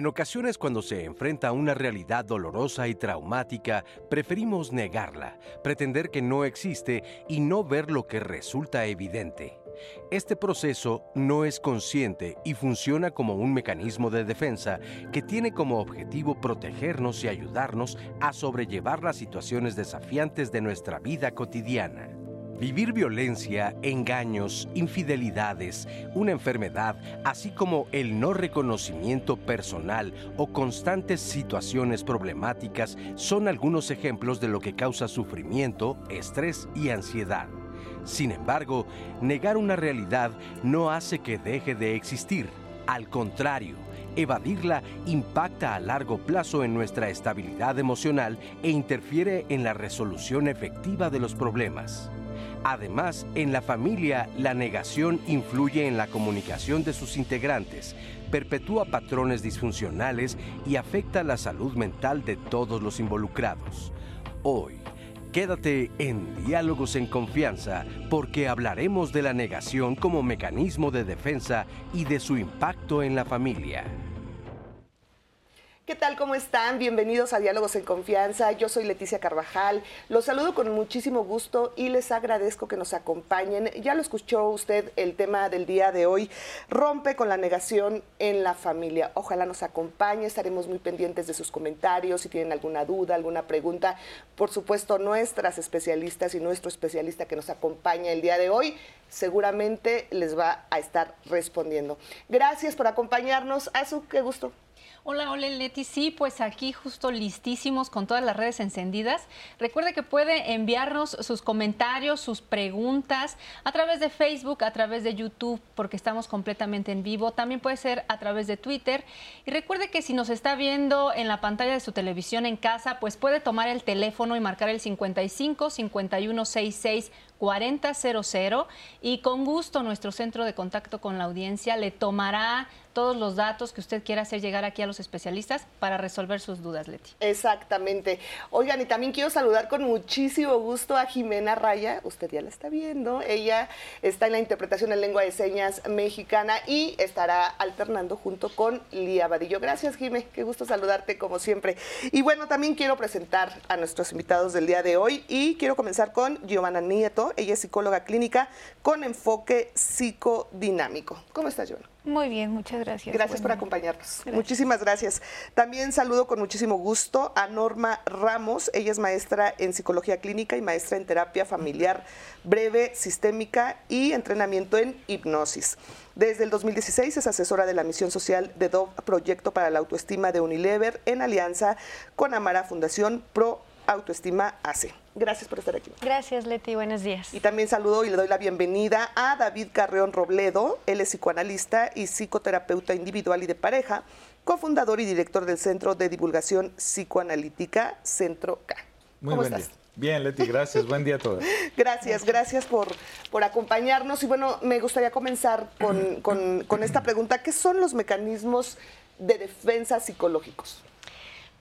En ocasiones cuando se enfrenta a una realidad dolorosa y traumática, preferimos negarla, pretender que no existe y no ver lo que resulta evidente. Este proceso no es consciente y funciona como un mecanismo de defensa que tiene como objetivo protegernos y ayudarnos a sobrellevar las situaciones desafiantes de nuestra vida cotidiana. Vivir violencia, engaños, infidelidades, una enfermedad, así como el no reconocimiento personal o constantes situaciones problemáticas son algunos ejemplos de lo que causa sufrimiento, estrés y ansiedad. Sin embargo, negar una realidad no hace que deje de existir. Al contrario, evadirla impacta a largo plazo en nuestra estabilidad emocional e interfiere en la resolución efectiva de los problemas. Además, en la familia, la negación influye en la comunicación de sus integrantes, perpetúa patrones disfuncionales y afecta la salud mental de todos los involucrados. Hoy, quédate en Diálogos en Confianza porque hablaremos de la negación como mecanismo de defensa y de su impacto en la familia. ¿Qué tal? ¿Cómo están? Bienvenidos a Diálogos en Confianza. Yo soy Leticia Carvajal. Los saludo con muchísimo gusto y les agradezco que nos acompañen. Ya lo escuchó usted el tema del día de hoy. Rompe con la negación en la familia. Ojalá nos acompañe. Estaremos muy pendientes de sus comentarios. Si tienen alguna duda, alguna pregunta, por supuesto, nuestras especialistas y nuestro especialista que nos acompaña el día de hoy seguramente les va a estar respondiendo. Gracias por acompañarnos. Azu, qué gusto. Hola, hola Leti. Sí, pues aquí justo listísimos con todas las redes encendidas. Recuerde que puede enviarnos sus comentarios, sus preguntas a través de Facebook, a través de YouTube, porque estamos completamente en vivo. También puede ser a través de Twitter. Y recuerde que si nos está viendo en la pantalla de su televisión en casa, pues puede tomar el teléfono y marcar el 55 51 66 4000 y con gusto nuestro centro de contacto con la audiencia le tomará todos los datos que usted quiera hacer llegar aquí a los especialistas para resolver sus dudas, Leti. Exactamente. Oigan, y también quiero saludar con muchísimo gusto a Jimena Raya, usted ya la está viendo, ella está en la interpretación en lengua de señas mexicana y estará alternando junto con Lía Vadillo. Gracias, Jimé, qué gusto saludarte como siempre. Y bueno, también quiero presentar a nuestros invitados del día de hoy y quiero comenzar con Giovanna Nieto, ella es psicóloga clínica con enfoque psicodinámico. ¿Cómo estás, Giovanna? Muy bien, muchas gracias. Gracias por acompañarnos. Muchísimas gracias. También saludo con muchísimo gusto a Norma Ramos. Ella es maestra en psicología clínica y maestra en terapia familiar breve, sistémica y entrenamiento en hipnosis. Desde el 2016 es asesora de la misión social de DOV Proyecto para la Autoestima de Unilever en alianza con Amara Fundación Pro Autoestima AC. Gracias por estar aquí. Gracias, Leti. Buenos días. Y también saludo y le doy la bienvenida a David Carreón Robledo. Él es psicoanalista y psicoterapeuta individual y de pareja, cofundador y director del Centro de Divulgación Psicoanalítica Centro K. Muy ¿Cómo estás? Bien, Leti, gracias. Buen día a todos. Gracias, gracias por, por acompañarnos. Y bueno, me gustaría comenzar con, con esta pregunta. ¿Qué son los mecanismos de defensa psicológicos?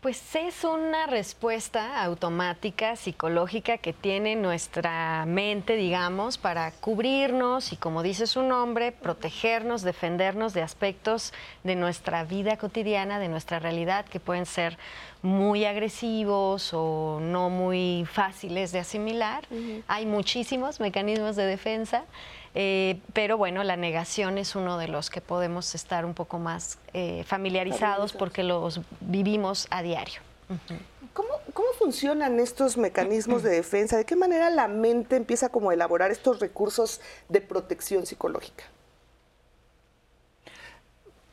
Pues es una respuesta automática, psicológica que tiene nuestra mente, digamos, para cubrirnos y, como dice su nombre, protegernos, defendernos de aspectos de nuestra vida cotidiana, de nuestra realidad, que pueden ser muy agresivos o no muy fáciles de asimilar. Hay muchísimos mecanismos de defensa. Eh, pero bueno, la negación es uno de los que podemos estar un poco más eh, familiarizados porque los vivimos a diario. ¿Cómo, funcionan estos mecanismos de defensa? ¿De qué manera la mente empieza como a elaborar estos recursos de protección psicológica?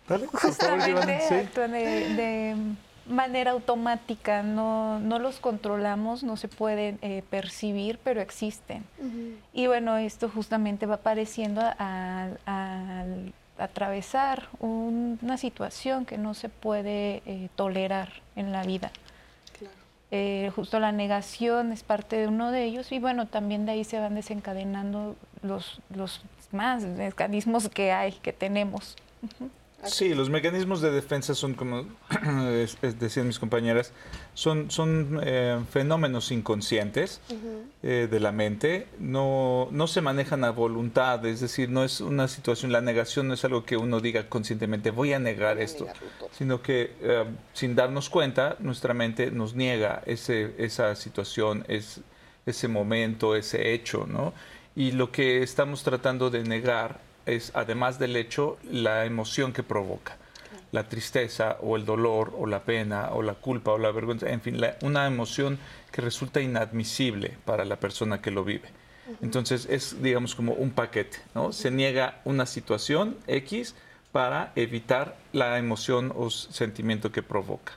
Justamente de manera automática, no, no los controlamos, no se pueden eh, percibir, pero existen. Y bueno, esto justamente va apareciendo al atravesar una situación que no se puede eh, tolerar en la vida. Eh, justo la negación es parte de uno de ellos y bueno, también de ahí se van desencadenando los, los más mecanismos que hay, que tenemos. Sí, los mecanismos de defensa son, como decían mis compañeras, son, son eh, fenómenos inconscientes eh, de la mente, no, no se manejan a voluntad, es decir, no es una situación, la negación no es algo que uno diga conscientemente, voy a negar esto, sino que eh, sin darnos cuenta, nuestra mente nos niega ese, esa situación, es, ese momento, ese hecho, ¿no? Y lo que estamos tratando de negar es, además del hecho, la emoción que provoca. La tristeza o el dolor o la pena o la culpa o la vergüenza, en fin, una emoción que resulta inadmisible para la persona que lo vive. Entonces es, digamos, como un paquete, ¿no? Se niega una situación X para evitar la emoción o sentimiento que provoca.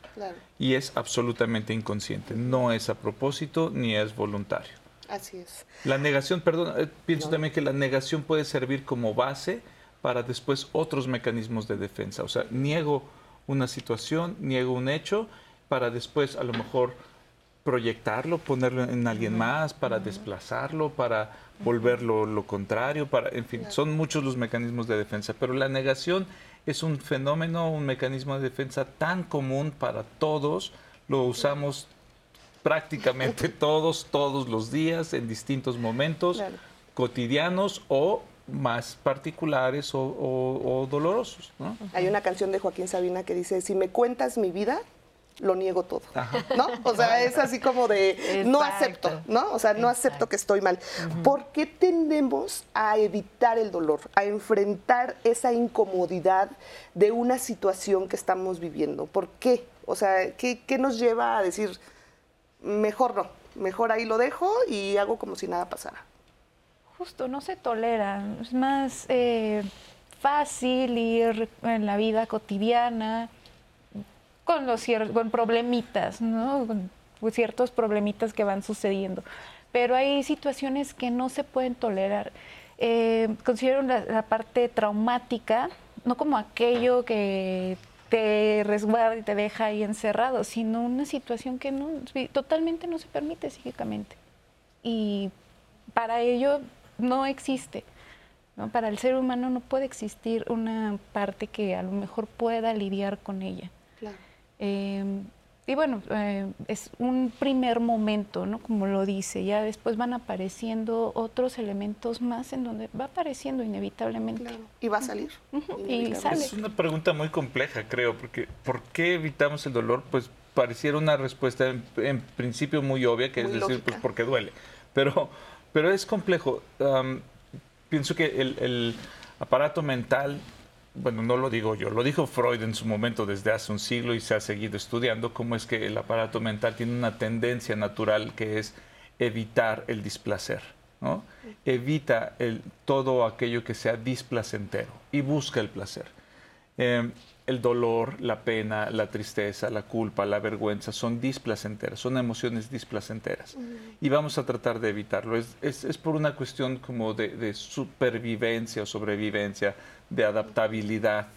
Y es absolutamente inconsciente, no es a propósito ni es voluntario. Así es. La negación, perdón, eh, pienso también que la negación puede servir como base para después otros mecanismos de defensa. O sea, niego una situación, niego un hecho, para después a lo mejor proyectarlo, ponerlo en alguien más, para desplazarlo, para volverlo lo contrario, para, en fin, son muchos los mecanismos de defensa, pero la negación es un fenómeno, un mecanismo de defensa tan común para todos, lo usamos prácticamente todos, todos los días, en distintos momentos cotidianos o más particulares o, dolorosos. Hay una canción de Joaquín Sabina que dice, si me cuentas mi vida, lo niego todo, ¿no? O sea, es así como de no acepto, ¿no? O sea, no acepto que estoy mal. ¿Por qué tendemos a evitar el dolor, a enfrentar esa incomodidad de una situación que estamos viviendo? ¿Por qué? O sea, ¿qué, qué nos lleva a decir, mejor no, mejor ahí lo dejo y hago como si nada pasara. Justo, no se tolera, es más eh, fácil ir en la vida cotidiana con los con problemitas, ¿no? Con ciertos problemitas que van sucediendo. Pero hay situaciones que no se pueden tolerar. Eh, considero la parte traumática, no como aquello que te resguarda y te deja ahí encerrado, sino una situación que no, totalmente no se permite psíquicamente. Y para ello no existe. ¿no? Para el ser humano no puede existir una parte que a lo mejor pueda lidiar con ella. Claro. Em, y bueno, eh, es un primer momento, ¿no? Como lo dice, ya después van apareciendo otros elementos más en donde va apareciendo inevitablemente. Y va a salir. y sale. Es una pregunta muy compleja, creo, porque ¿por qué evitamos el dolor? Pues pareciera una respuesta en, principio muy obvia, que es decir, pues porque duele. Pero, pero es complejo. pienso que el, el aparato mental bueno, no lo digo yo, lo dijo Freud en su momento desde hace un siglo y se ha seguido estudiando cómo es que el aparato mental tiene una tendencia natural que es evitar el displacer, ¿no? Evita el, todo aquello que sea displacentero y busca el placer. Em, el dolor, la pena, la tristeza, la culpa, la vergüenza son displacenteras, son emociones displacenteras. Y vamos a tratar de evitarlo. Es, es, por una cuestión como de, de supervivencia o sobrevivencia, de adaptabilidad,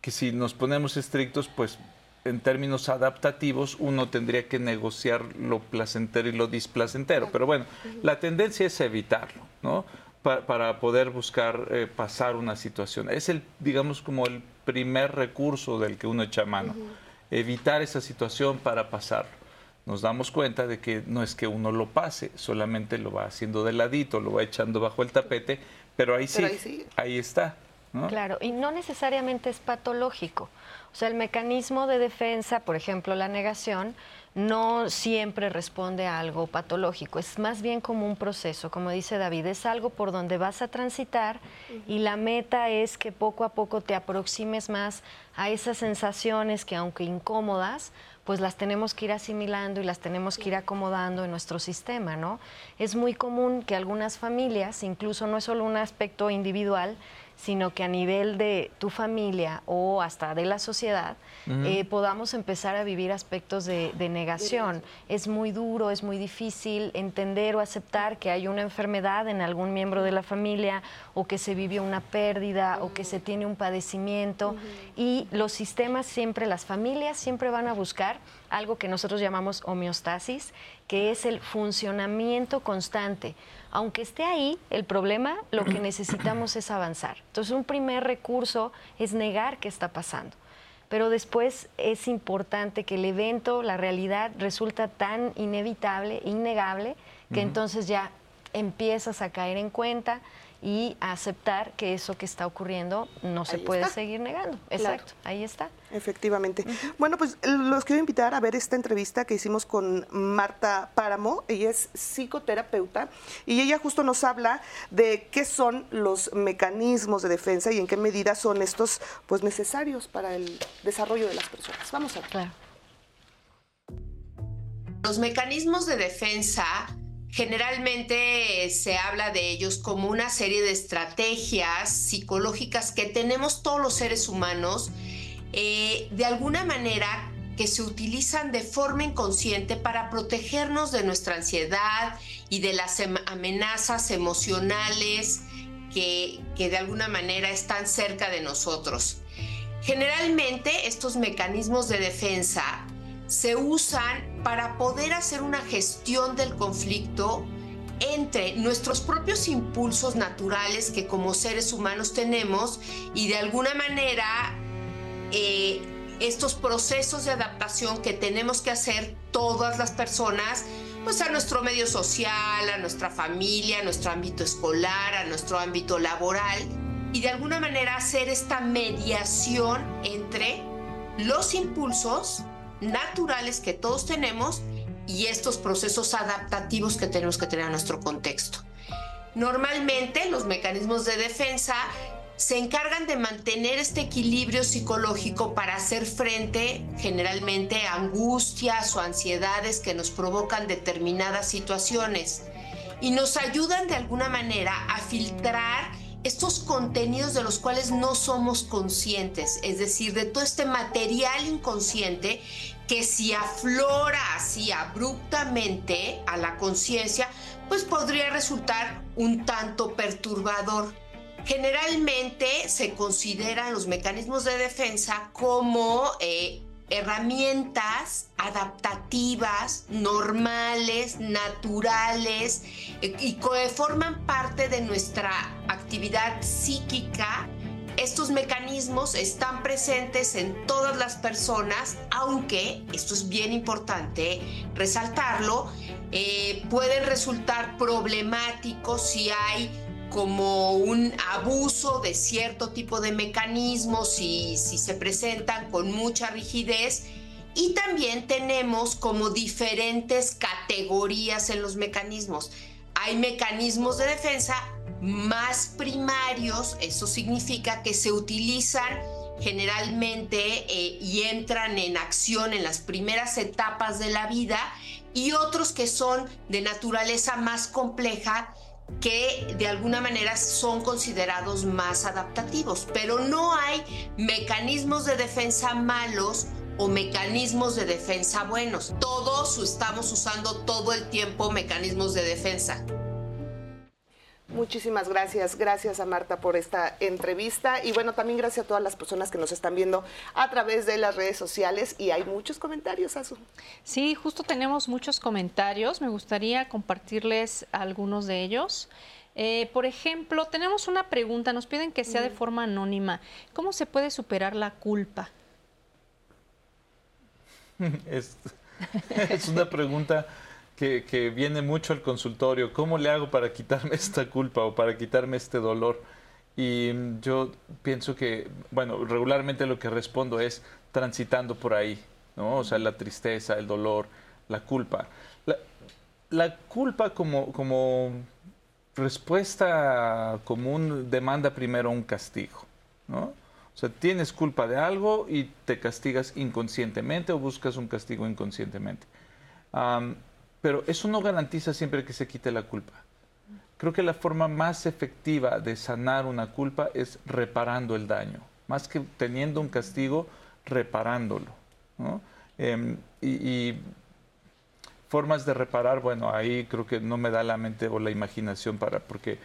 que si nos ponemos estrictos, pues en términos adaptativos uno tendría que negociar lo placentero y lo displacentero, pero bueno, la tendencia es evitarlo, ¿no? Para, poder buscar eh, pasar una situación. Es el, digamos, como el primer recurso del que uno echa mano, evitar esa situación para pasarlo. Nos damos cuenta de que no es que uno lo pase, solamente lo va haciendo de ladito, lo va echando bajo el tapete pero ahí sí, ahí, está. Claro, y no necesariamente es patológico. O sea, el mecanismo de defensa, por ejemplo, la negación, no siempre responde a algo patológico, es más bien como un proceso, como dice David, es algo por donde vas a transitar y la meta es que poco a poco te aproximes más a esas sensaciones que aunque incómodas, pues las tenemos que ir asimilando y las tenemos que ir acomodando en nuestro sistema, ¿no? Es muy común que algunas familias, incluso no es solo un aspecto individual, sino que a nivel de tu familia o hasta de la sociedad eh, podamos empezar a vivir aspectos de, negación. Es muy duro, es muy difícil entender o aceptar que hay una enfermedad en algún miembro de la familia o que se vivió una pérdida o que se tiene un padecimiento. Y los sistemas siempre, las familias siempre van a buscar algo que nosotros llamamos homeostasis, que es el funcionamiento constante Aunque esté ahí el problema, lo que necesitamos es avanzar. Entonces, un primer recurso es negar qué está pasando. Pero después es importante que el evento, la realidad, resulta tan inevitable, innegable, que entonces ya empiezas a caer en cuenta y aceptar que eso que está ocurriendo no se puede seguir negando. Exacto, ahí está. Efectivamente. Bueno, pues los quiero invitar a ver esta entrevista que hicimos con Marta Páramo. Ella es psicoterapeuta y ella justo nos habla de qué son los mecanismos de defensa y en qué medida son estos pues necesarios para el desarrollo de las personas. Vamos a ver. Los mecanismos de defensa Generalmente se habla de ellos como una serie de estrategias psicológicas que tenemos todos los seres humanos, eh, de alguna manera que se utilizan de forma inconsciente para protegernos de nuestra ansiedad y de las em, amenazas emocionales que, que de alguna manera están cerca de nosotros. Generalmente estos mecanismos de defensa se usan para poder hacer una gestión del conflicto entre nuestros propios impulsos naturales que como seres humanos tenemos y de alguna manera eh, estos procesos de adaptación que tenemos que hacer todas las personas, pues a nuestro medio social, a nuestra familia, a nuestro ámbito escolar, a nuestro ámbito laboral, y de alguna manera hacer esta mediación entre los impulsos naturales que todos tenemos y estos procesos adaptativos que tenemos que tener en nuestro contexto. Normalmente los mecanismos de defensa se encargan de mantener este equilibrio psicológico para hacer frente generalmente a angustias o ansiedades que nos provocan determinadas situaciones y nos ayudan de alguna manera a filtrar estos contenidos de los cuales no somos conscientes, es decir, de todo este material inconsciente que si aflora así abruptamente a la conciencia, pues podría resultar un tanto perturbador. Generalmente se consideran los mecanismos de defensa como eh, herramientas adaptativas, normales, naturales eh, y que forman parte de nuestra actividad psíquica estos mecanismos están presentes en todas las personas, aunque, esto es bien importante resaltarlo, eh, pueden resultar problemáticos si hay como un abuso de cierto tipo de mecanismos y si se presentan con mucha rigidez. Y también tenemos como diferentes categorías en los mecanismos. Hay mecanismos de defensa más primarios, eso significa que se utilizan generalmente eh, y entran en acción en las primeras etapas de la vida y otros que son de naturaleza más compleja que de alguna manera son considerados más adaptativos, pero no hay mecanismos de defensa malos o mecanismos de defensa buenos. Todos estamos usando todo el tiempo mecanismos de defensa. Muchísimas gracias, gracias a Marta por esta entrevista y bueno, también gracias a todas las personas que nos están viendo a través de las redes sociales y hay muchos comentarios, Azu. Sí, justo tenemos muchos comentarios, me gustaría compartirles algunos de ellos. Eh, por ejemplo, tenemos una pregunta, nos piden que sea de forma anónima. ¿Cómo se puede superar la culpa? es, es una pregunta que, viene mucho al consultorio, ¿cómo le hago para quitarme esta culpa o para quitarme este dolor? Y yo pienso que, bueno, regularmente lo que respondo es transitando por ahí, ¿no? O sea, la tristeza, el dolor, la culpa. La, culpa como, como respuesta común demanda primero un castigo, ¿no? O sea, tienes culpa de algo y te castigas inconscientemente o buscas un castigo inconscientemente. Pero eso no garantiza siempre que se quite la culpa. Creo que la forma más efectiva de sanar una culpa es reparando el daño, más que teniendo un castigo, reparándolo. Em, y, formas de reparar, bueno, ahí creo que no me da la mente o la imaginación para, porque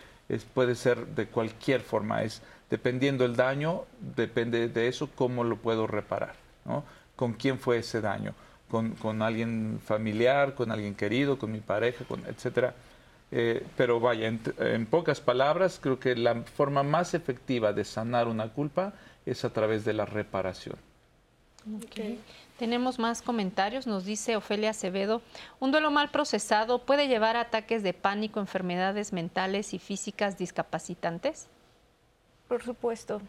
puede ser de cualquier forma, es dependiendo el daño, depende de eso, cómo lo puedo reparar, ¿Con quién fue ese daño? con, alguien familiar, con alguien querido, con mi pareja, con, etcétera. Eh, pero vaya, en, pocas palabras, creo que la forma más efectiva de sanar una culpa es a través de la reparación. Tenemos más comentarios. Nos dice Ofelia Acevedo, un duelo mal procesado puede llevar a ataques de pánico, enfermedades mentales y físicas discapacitantes. Por supuesto,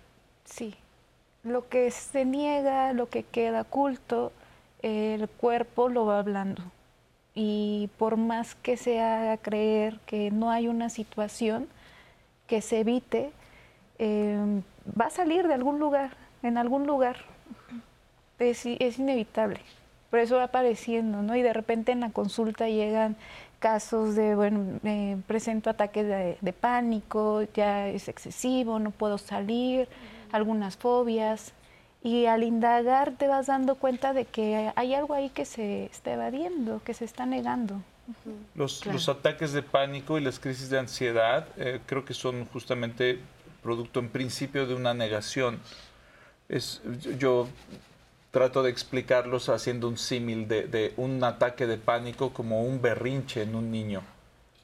sí. Lo que se niega, lo que queda oculto, el cuerpo lo va hablando. Y por más que se haga creer que no hay una situación que se evite, em, va a salir de algún lugar, en algún lugar es, es inevitable. Por eso va apareciendo, ¿no? Y de repente en la consulta llegan casos de, bueno, me presento ataques de, pánico, ya es excesivo, no puedo salir, algunas fobias. Y al indagar te vas dando cuenta de que hay algo ahí que se está evadiendo, que se está negando. Los, los ataques de pánico y las crisis de ansiedad eh, creo que son justamente producto en principio de una negación. Es, yo trato de explicarlos haciendo un símil de, un ataque de pánico como un berrinche en un niño.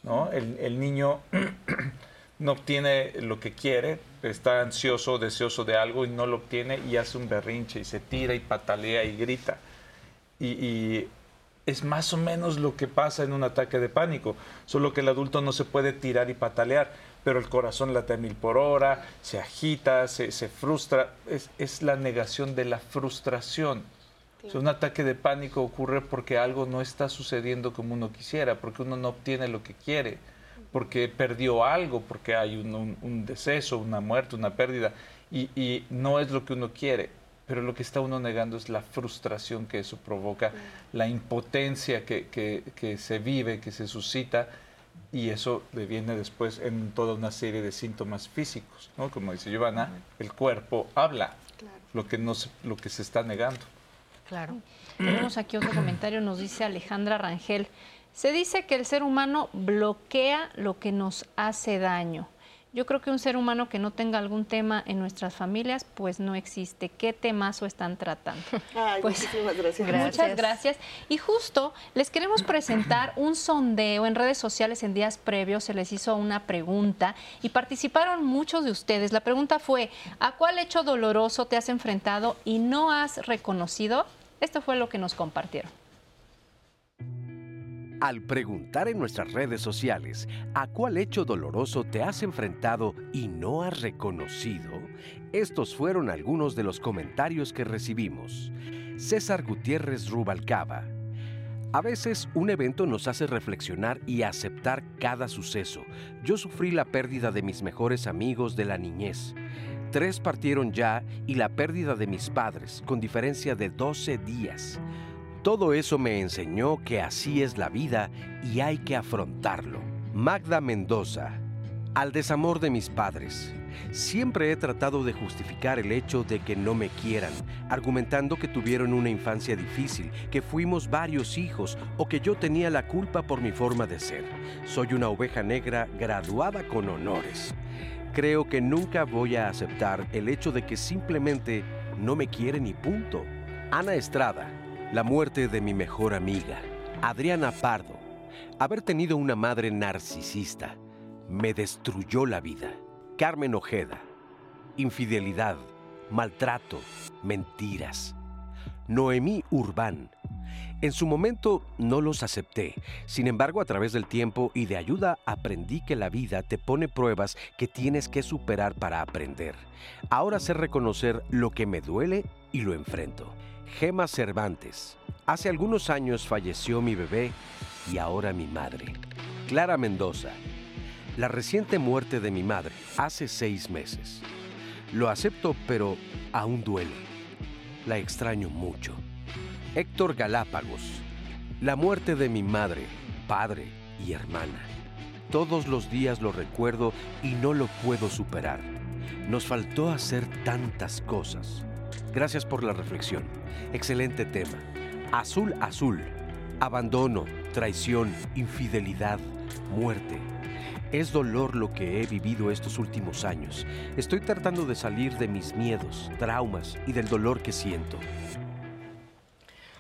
¿no? El, niño no obtiene lo que quiere, está ansioso, deseoso de algo y no lo obtiene y hace un berrinche y se tira y patalea y grita. y es más o menos lo que pasa en un ataque de pánico, solo que el adulto no se puede tirar y patalear pero el corazón late a mil por hora, se agita, se, frustra. Es, la negación de la frustración. un ataque de pánico ocurre porque algo no está sucediendo como uno quisiera, porque uno no obtiene lo que quiere, porque perdió algo, porque hay un, deceso, una muerte, una pérdida, y, no es lo que uno quiere. Pero lo que está uno negando es la frustración que eso provoca, la impotencia que, que se vive, que se suscita, y eso viene después en toda una serie de síntomas físicos, ¿no? Como dice Giovanna, el cuerpo habla lo, que no lo que se está negando. Claro. Tenemos aquí otro comentario, nos dice Alejandra Rangel. Se dice que el ser humano bloquea lo que nos hace daño. Yo creo que un ser humano que no tenga algún tema en nuestras familias, pues no existe. ¿Qué temazo están tratando? Ay, pues, muchísimas gracias. Muchas gracias. Y justo les queremos presentar un sondeo en redes sociales en días previos. Se les hizo una pregunta y participaron muchos de ustedes. La pregunta fue, ¿a cuál hecho doloroso te has enfrentado y no has reconocido? Esto fue lo que nos compartieron. Al preguntar en nuestras redes sociales a cuál hecho doloroso te has enfrentado y no has reconocido, estos fueron algunos de los comentarios que recibimos. César Gutiérrez Rubalcaba. A veces un evento nos hace reflexionar y aceptar cada suceso. Yo sufrí la pérdida de mis mejores amigos de la niñez. Tres partieron ya y la pérdida de mis padres, con diferencia de 12 días. Todo eso me enseñó que así es la vida y hay que afrontarlo. Magda Mendoza. Al desamor de mis padres. Siempre he tratado de justificar el hecho de que no me quieran, argumentando que tuvieron una infancia difícil, que fuimos varios hijos o que yo tenía la culpa por mi forma de ser. Soy una oveja negra graduada con honores. Creo que nunca voy a aceptar el hecho de que simplemente no me quieren y punto. Ana Estrada la muerte de mi mejor amiga, Adriana Pardo. Haber tenido una madre narcisista me destruyó la vida. Carmen Ojeda. Infidelidad, maltrato, mentiras. Noemí Urbán. En su momento no los acepté, sin embargo a través del tiempo y de ayuda aprendí que la vida te pone pruebas que tienes que superar para aprender. Ahora sé reconocer lo que me duele y lo enfrento. Gema Cervantes. Hace algunos años falleció mi bebé y ahora mi madre. Clara Mendoza. La reciente muerte de mi madre hace seis meses. Lo acepto, pero aún duele. La extraño mucho. Héctor Galápagos. La muerte de mi madre, padre y hermana. Todos los días lo recuerdo y no lo puedo superar. Nos faltó hacer tantas cosas. Gracias por la reflexión. Excelente tema. Azul, azul. Abandono, traición, infidelidad, muerte. Es dolor lo que he vivido estos últimos años. Estoy tratando de salir de mis miedos, traumas y del dolor que siento.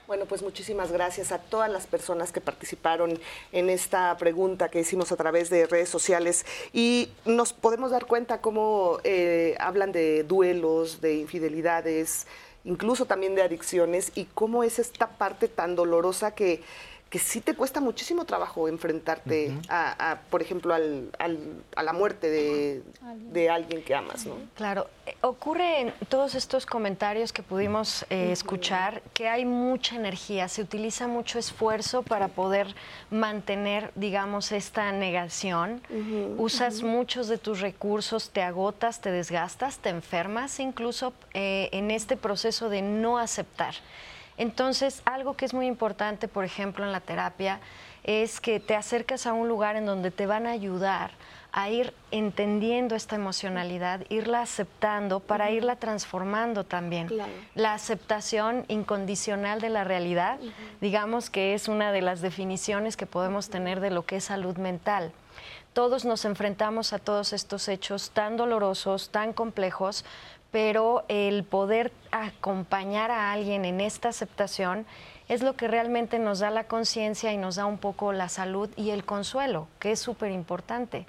Bueno, pues muchísimas gracias a todas las personas que participaron en esta pregunta que hicimos a través de redes sociales. Y nos podemos dar cuenta cómo eh, hablan de duelos, de infidelidades, incluso también de adicciones y cómo es esta parte tan dolorosa que que sí te cuesta muchísimo trabajo enfrentarte a, por ejemplo, al, a la muerte de, alguien. que amas, ¿no? Claro, eh, ocurre en todos estos comentarios que pudimos eh, escuchar que hay mucha energía, se utiliza mucho esfuerzo para poder mantener, digamos, esta negación. Usas muchos de tus recursos, te agotas, te desgastas, te enfermas incluso eh, en este proceso de no aceptar. Entonces, algo que es muy importante, por ejemplo, en la terapia, es que te acercas a un lugar en donde te van a ayudar a ir entendiendo esta emocionalidad, irla aceptando para irla transformando también. La aceptación incondicional de la realidad, digamos que es una de las definiciones que podemos tener de lo que es salud mental. Todos nos enfrentamos a todos estos hechos tan dolorosos, tan complejos, pero el poder acompañar a alguien en esta aceptación es lo que realmente nos da la conciencia y nos da un poco la salud y el consuelo, que es súper importante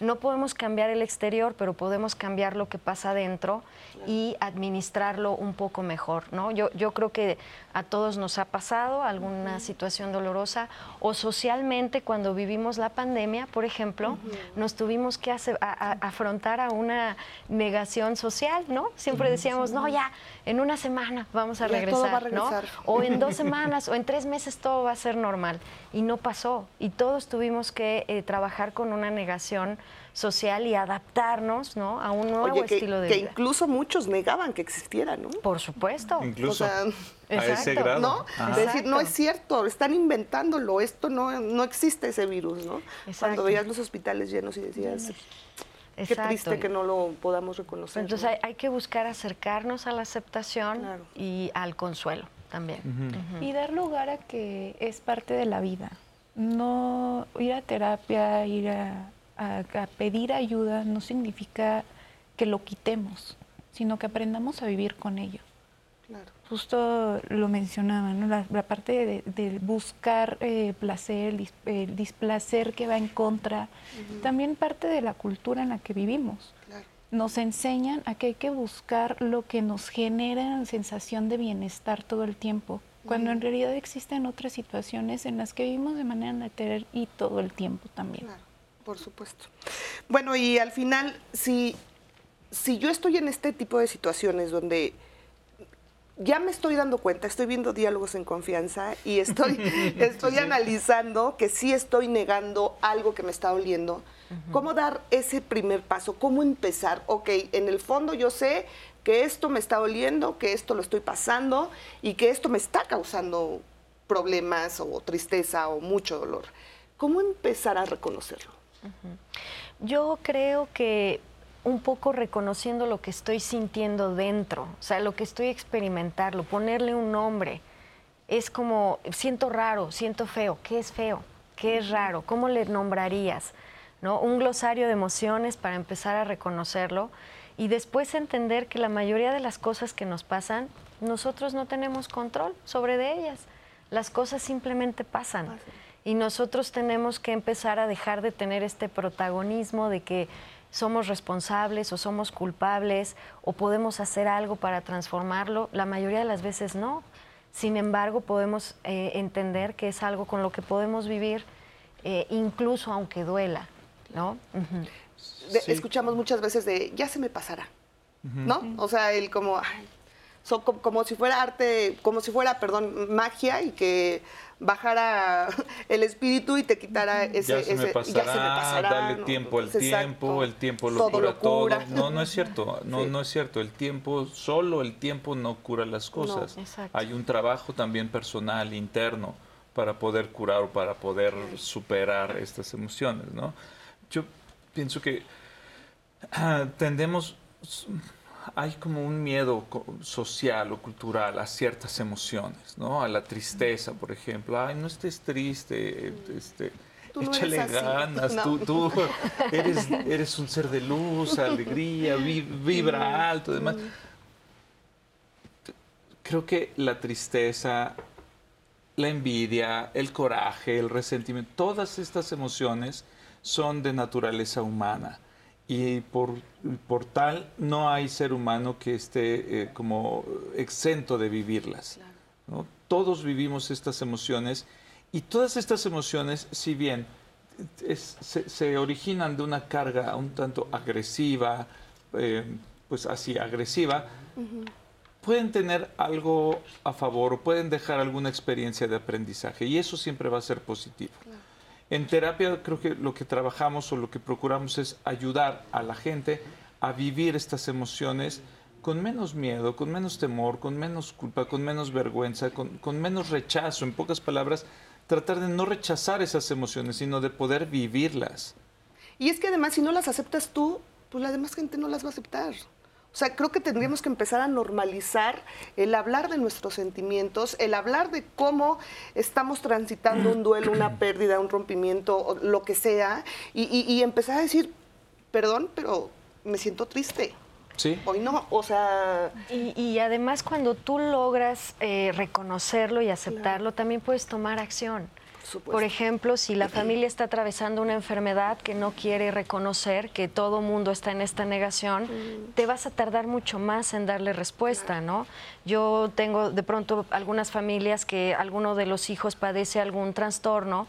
no podemos cambiar el exterior, pero podemos cambiar lo que pasa adentro y administrarlo un poco mejor, ¿no? Yo, yo creo que a todos nos ha pasado alguna situación dolorosa o socialmente cuando vivimos la pandemia, por ejemplo, nos tuvimos que afrontar a una negación social, ¿no? Siempre decíamos, no, ya, en una semana vamos a regresar, ¿no? O en dos semanas o en tres meses todo va a ser normal. Y no pasó. Y todos tuvimos que eh, trabajar con una negación social y adaptarnos ¿no? a un nuevo estilo de vida. Que incluso muchos negaban que existiera, ¿no? Por supuesto. Incluso a ese grado. ¿no? decir, no es cierto, están inventándolo, esto no, no existe ese virus, ¿no? Cuando veías los hospitales llenos y decías... Qué triste que no lo podamos reconocer. Entonces hay, que buscar acercarnos a la aceptación y al consuelo también. Y dar lugar a que es parte de la vida. No ir a terapia, ir a, pedir ayuda no significa que lo quitemos, sino que aprendamos a vivir con ello. Justo lo mencionaba, la, parte de, buscar eh, placer, el displacer que va en contra, también parte de la cultura en la que vivimos. Nos enseñan a que hay que buscar lo que nos genera sensación de bienestar todo el tiempo, cuando en realidad existen otras situaciones en las que vivimos de manera natural y todo el tiempo también. Por supuesto. Bueno, y al final, si, si yo estoy en este tipo de situaciones donde ya me estoy dando cuenta, estoy viendo diálogos en confianza y estoy, estoy analizando que sí estoy negando algo que me está oliendo. ¿Cómo dar ese primer paso? ¿Cómo empezar? Ok, en el fondo yo sé que esto me está oliendo, que esto lo estoy pasando y que esto me está causando problemas o tristeza o mucho dolor. ¿Cómo empezar a reconocerlo? Yo creo que un poco reconociendo lo que estoy sintiendo dentro, o sea, lo que estoy experimentando, ponerle un nombre. Es como, siento raro, siento feo. ¿Qué es feo? ¿Qué es raro? ¿Cómo le nombrarías? ¿No? Un glosario de emociones para empezar a reconocerlo y después entender que la mayoría de las cosas que nos pasan, nosotros no tenemos control sobre de ellas. Las cosas simplemente pasan. Y nosotros tenemos que empezar a dejar de tener este protagonismo de que somos responsables o somos culpables o podemos hacer algo para transformarlo, la mayoría de las veces no. Sin embargo, podemos eh, entender que es algo con lo que podemos vivir eh, incluso aunque duela, ¿no? Escuchamos muchas veces de, ya se me pasará, ¿no? O sea, el como, como, si fuera arte, como si fuera, perdón, magia y que bajara el espíritu y te quitara ese... Ya se me pasará, darle tiempo al tiempo, el tiempo lo cura, todo. No, no es cierto, no, no es cierto. El tiempo, solo el tiempo no cura las cosas. Hay un trabajo también personal, interno, para poder curar o para poder superar estas emociones, ¿no? Yo pienso que ah, tendemos hay como un miedo social o cultural a ciertas emociones, ¿no? A la tristeza, por ejemplo. Ay, no estés triste, este, échale ganas, tú, eres, eres, un ser de luz, alegría, vibra alto, demás. Creo que la tristeza la envidia, el coraje, el resentimiento, todas estas emociones son de naturaleza humana y por, por tal no hay ser humano que esté eh, como exento de vivirlas. Todos vivimos estas emociones y todas estas emociones, si bien se, originan de una carga un tanto agresiva, eh, pues así agresiva, pueden tener algo a favor pueden dejar alguna experiencia de aprendizaje y eso siempre va a ser positivo. En terapia creo que lo que trabajamos o lo que procuramos es ayudar a la gente a vivir estas emociones con menos miedo, con menos temor, con menos culpa, con menos vergüenza, con, menos rechazo. En pocas palabras, tratar de no rechazar esas emociones, sino de poder vivirlas. Y es que además si no las aceptas tú, pues la demás gente no las va a aceptar. O sea, creo que tendríamos que empezar a normalizar el hablar de nuestros sentimientos, el hablar de cómo estamos transitando un duelo, una pérdida, un rompimiento, lo que sea, y, empezar a decir, perdón, pero me siento triste. Sí. Hoy no, o sea... Y, además cuando tú logras eh, reconocerlo y aceptarlo, también puedes tomar acción. Por ejemplo, si la familia está atravesando una enfermedad que no quiere reconocer, que todo mundo está en esta negación, te vas a tardar mucho más en darle respuesta, ¿no? Yo tengo de pronto algunas familias que alguno de los hijos padece algún trastorno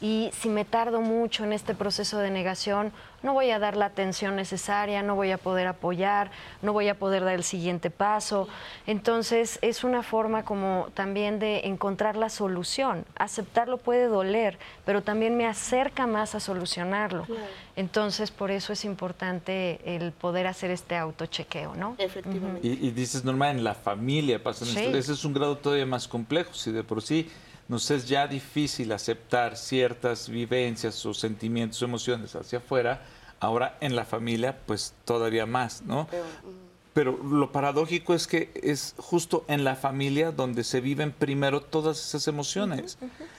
y si me tardo mucho en este proceso de negación, no voy a dar la atención necesaria, no voy a poder apoyar, no voy a poder dar el siguiente paso. Entonces es una forma como también de encontrar la solución. Aceptarlo puede doler, pero también me acerca más a solucionarlo. Entonces por eso es importante el poder hacer este autochequeo, ¿no? Efectivamente. y, dices, Norma, en la familia pasa esto. Ese es un grado todavía más complejo. Si de por sí nos es ya difícil aceptar ciertas vivencias o sentimientos o emociones hacia afuera, ahora en la familia pues todavía más, ¿no? Pero lo paradójico es que es justo en la familia donde se viven primero todas esas emociones.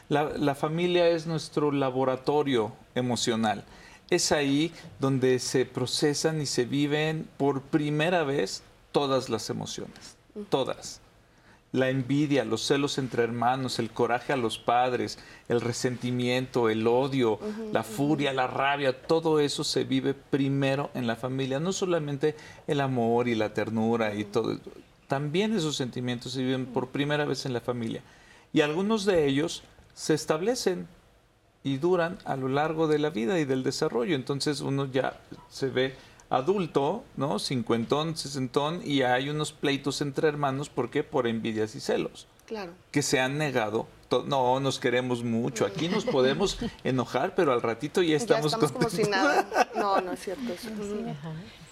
La, familia es nuestro laboratorio emocional. Es ahí donde se procesan y se viven por primera vez todas las emociones, todas. La envidia, los celos entre hermanos, el coraje a los padres, el resentimiento, el odio, la furia, la rabia, todo eso se vive primero en la familia, no solamente el amor y la ternura y todo, también esos sentimientos se viven por primera vez en la familia. Y algunos de ellos se establecen y duran a lo largo de la vida y del desarrollo, entonces uno ya se ve adulto, ¿no? Cincuentón, sesentón, y hay unos pleitos entre hermanos, ¿por qué? Por envidias y celos. Claro. Que se han negado. No, nos queremos mucho. Aquí nos podemos enojar, pero al ratito ya estamos, ya estamos como si nada. No, no es cierto eso.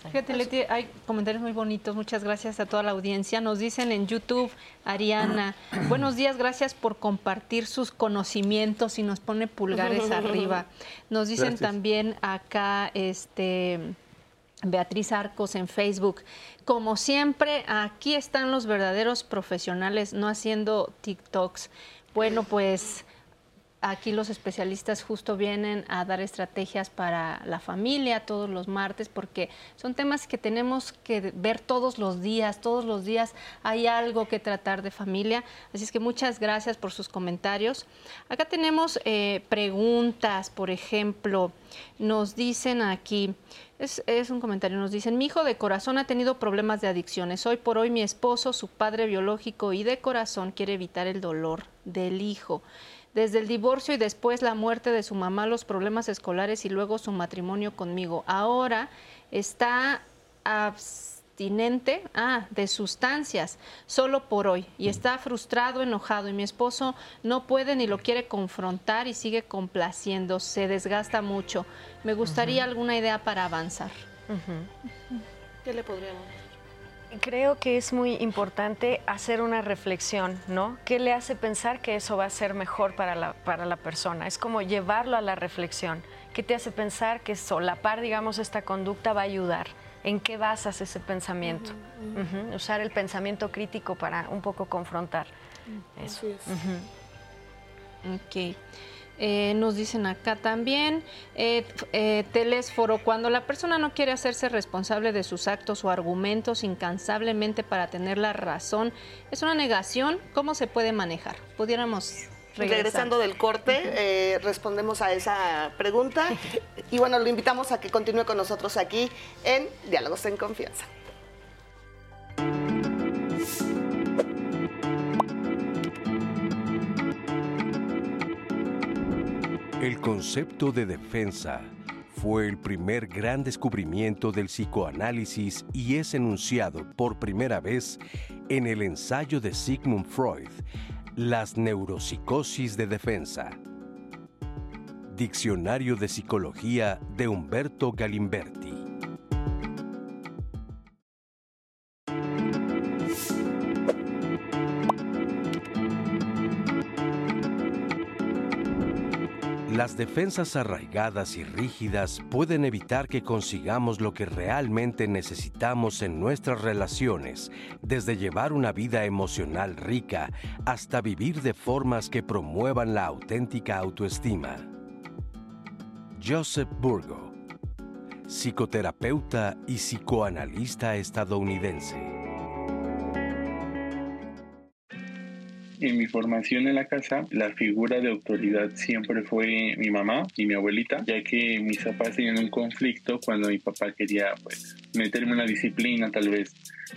Fíjate, Leti, hay comentarios muy bonitos. Muchas gracias a toda la audiencia. Nos dicen en YouTube, Ariana, buenos días, gracias por compartir sus conocimientos y nos pone pulgares arriba. Nos dicen también acá, este Beatriz Arcos en Facebook. Como siempre, aquí están los verdaderos profesionales, no haciendo TikToks. Bueno, pues aquí los especialistas justo vienen a dar estrategias para la familia todos los martes porque son temas que tenemos que ver todos los días, todos los días hay algo que tratar de familia. Así es que muchas gracias por sus comentarios. Acá tenemos eh, preguntas, por ejemplo, nos dicen aquí, es, es, un comentario, nos dicen, mi hijo de corazón ha tenido problemas de adicciones. Hoy por hoy mi esposo, su padre biológico y de corazón quiere evitar el dolor del hijo. Desde el divorcio y después la muerte de su mamá, los problemas escolares y luego su matrimonio conmigo. Ahora está abstinente ah, de sustancias solo por hoy y está frustrado, enojado y mi esposo no puede ni lo quiere confrontar y sigue complaciendo, se desgasta mucho. Me gustaría alguna idea para avanzar. ¿Qué le podríamos Creo que es muy importante hacer una reflexión, ¿no? ¿Qué le hace pensar que eso va a ser mejor para la, para la persona? Es como llevarlo a la reflexión. ¿Qué te hace pensar que solapar, digamos, esta conducta va a ayudar? ¿En qué basas ese pensamiento? Usar el pensamiento crítico para un poco confrontar eso. Ok. Eh, nos dicen acá también, eh, eh, telésforo, cuando la persona no quiere hacerse responsable de sus actos o argumentos incansablemente para tener la razón, ¿es una negación? ¿Cómo se puede manejar? Pudiéramos regresando del corte, eh, respondemos a esa pregunta. Y bueno, lo invitamos a que continúe con nosotros aquí en Diálogos en Confianza. El concepto de defensa fue el primer gran descubrimiento del psicoanálisis y es enunciado por primera vez en el ensayo de Sigmund Freud, Las neuropsicosis de defensa. Diccionario de Psicología de Humberto Galimberti. Las defensas arraigadas y rígidas pueden evitar que consigamos lo que realmente necesitamos en nuestras relaciones, desde llevar una vida emocional rica hasta vivir de formas que promuevan la auténtica autoestima. Joseph Burgo, psicoterapeuta y psicoanalista estadounidense. En mi formación en la casa, la figura de autoridad siempre fue mi mamá y mi abuelita, ya que mis papás tenían un conflicto cuando mi papá quería pues meterme una disciplina tal vez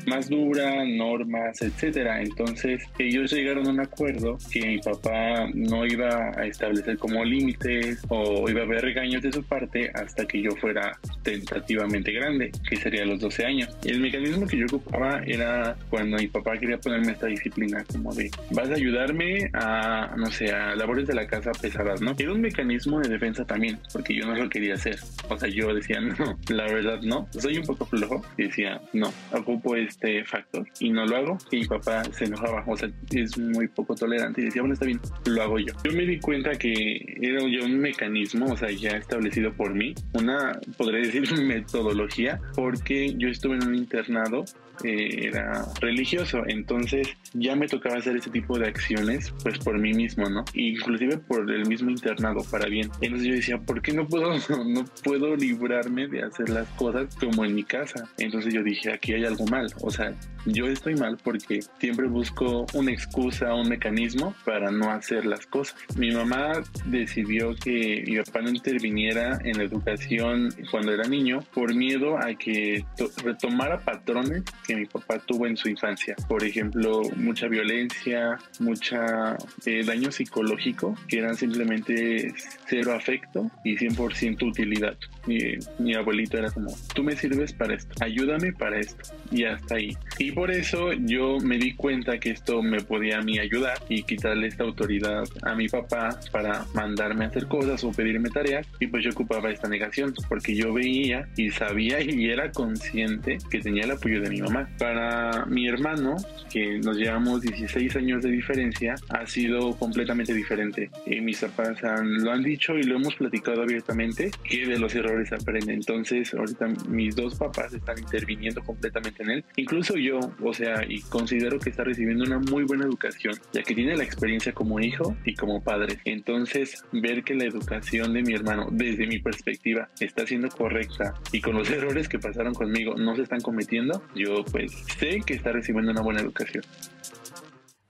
más dura, normas, etcétera. Entonces ellos llegaron a un acuerdo que mi papá no iba a establecer como límites o iba a haber regaños de su parte hasta que yo fuera tentativamente grande, que sería los 12 años. El mecanismo que yo ocupaba era cuando mi papá quería ponerme esta disciplina como de vas a ayudarme a, no sé, a labores de la casa pesadas, ¿no? Era un mecanismo de defensa también, porque yo no lo quería hacer. O sea, yo decía, no, la verdad no, soy un flojo y decía, no, ocupo este factor y no lo hago. Y mi papá se enojaba, o sea, es muy poco tolerante y decía, bueno, está bien, lo hago yo. Yo me di cuenta que era yo un mecanismo, o sea, ya establecido por mí, una, podría decir, metodología, porque yo estuve en un internado era religioso, entonces ya me tocaba hacer ese tipo de acciones pues por mí mismo, ¿no? Inclusive por el mismo internado para bien. Entonces yo decía, ¿por qué no puedo no puedo librarme de hacer las cosas como en mi casa? Entonces yo dije, aquí hay algo mal, o sea, yo estoy mal porque siempre busco una excusa, un mecanismo para no hacer las cosas. Mi mamá decidió que mi papá no interviniera en la educación cuando era niño por miedo a que retomara patrones mi papá tuvo en su infancia. Por ejemplo, mucha violencia, mucha eh, daño psicológico, que eran simplemente cero afecto y 100% utilidad. Mi, mi abuelito era como, tú me sirves para esto, ayúdame para esto y hasta ahí. Y por eso yo me di cuenta que esto me podía a mí ayudar y quitarle esta autoridad a mi papá para mandarme a hacer cosas o pedirme tareas y pues yo ocupaba esta negación porque yo veía y sabía y era consciente que tenía el apoyo de mi mamá. Para mi hermano, que nos llevamos 16 años de diferencia, ha sido completamente diferente. Y mis papás lo han dicho y lo hemos platicado abiertamente, que de los errores aprende. Entonces, ahorita mis dos papás están interviniendo completamente en él. Incluso yo, o sea, y considero que está recibiendo una muy buena educación, ya que tiene la experiencia como hijo y como padre. Entonces, ver que la educación de mi hermano, desde mi perspectiva, está siendo correcta y con los errores que pasaron conmigo no se están cometiendo, yo pues sé que está recibiendo una buena educación.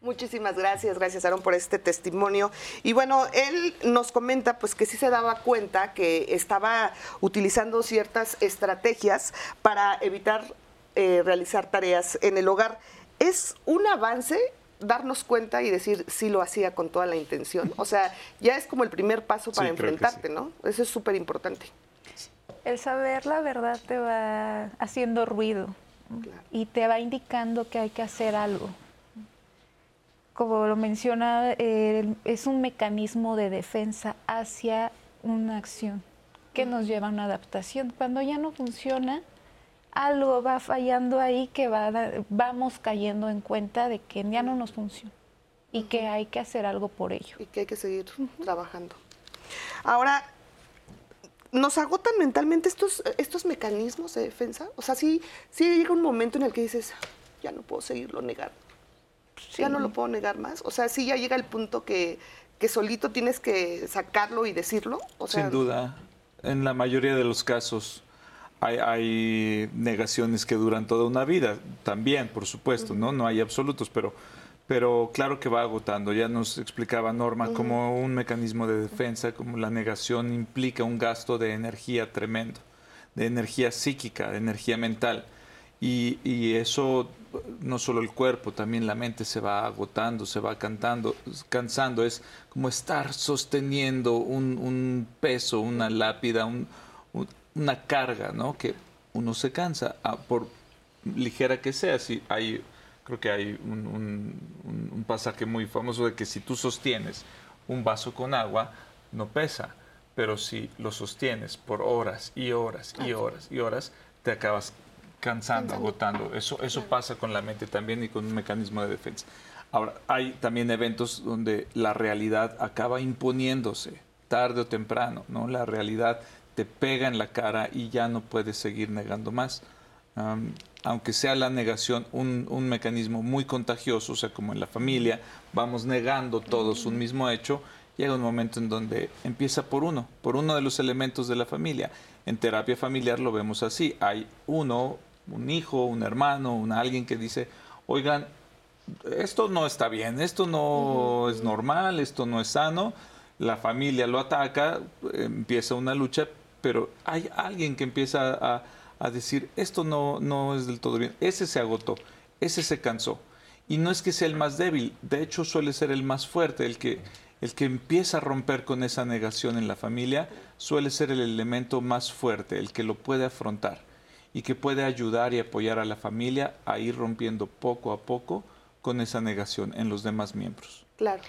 Muchísimas gracias, gracias Aaron por este testimonio. Y bueno, él nos comenta pues que sí se daba cuenta que estaba utilizando ciertas estrategias para evitar eh, realizar tareas en el hogar. ¿Es un avance darnos cuenta y decir si lo hacía con toda la intención? O sea, ya es como el primer paso para enfrentarte, ¿no? Eso es súper importante. El saber la verdad te va haciendo ruido y te va indicando que hay que hacer algo. Como lo menciona, eh, es un mecanismo de defensa hacia una acción que nos lleva a una adaptación. Cuando ya no funciona, algo va fallando ahí que va, vamos cayendo en cuenta de que ya no nos funciona y que hay que hacer algo por ello. Y que hay que seguir trabajando. Ahora, ¿nos agotan mentalmente estos, estos mecanismos de defensa? O sea, sí, sí llega un momento en el que dices, ya no puedo seguirlo negando. Ya no lo puedo negar más. O sea, sí ya llega el punto que, que solito tienes que sacarlo y decirlo. O Sin duda. En la mayoría de los casos hay, negaciones que duran toda una vida, también, por supuesto, ¿no? No hay absolutos, pero, pero claro que va agotando. Ya nos explicaba Norma como un mecanismo de defensa, como la negación implica un gasto de energía tremendo, de energía psíquica, de energía mental. Y, eso no solo el cuerpo, también la mente se va agotando, se va cantando, cansando. Es como estar sosteniendo un, peso, una lápida, una carga, ¿no? Que uno se cansa, ah, por ligera que sea. Si hay creo que hay un, pasaje muy famoso de que si tú sostienes un vaso con agua, no pesa, pero si lo sostienes por horas y horas y horas y horas, te acabas cansando, agotando. Eso, eso pasa con la mente también y con un mecanismo de defensa. Ahora, hay también eventos donde la realidad acaba imponiéndose, tarde o temprano, ¿no? La realidad te pega en la cara y ya no puedes seguir negando más aunque sea la negación un, un, mecanismo muy contagioso, o sea, como en la familia, vamos negando todos un mismo hecho, llega un momento en donde empieza por uno, por uno de los elementos de la familia. En terapia familiar lo vemos así, hay uno, un hijo, un hermano, un alguien que dice, oigan, esto no está bien, esto no es normal, esto no es sano, la familia lo ataca, empieza una lucha, pero hay alguien que empieza a a decir, esto no, no es del todo bien. Ese se agotó, ese se cansó. Y no es que sea el más débil, de hecho suele ser el más fuerte, el que, el que empieza a romper con esa negación en la familia, suele ser el elemento más fuerte, el que lo puede afrontar y que puede ayudar y apoyar a la familia a ir rompiendo poco a poco con esa negación en los demás miembros. Claro.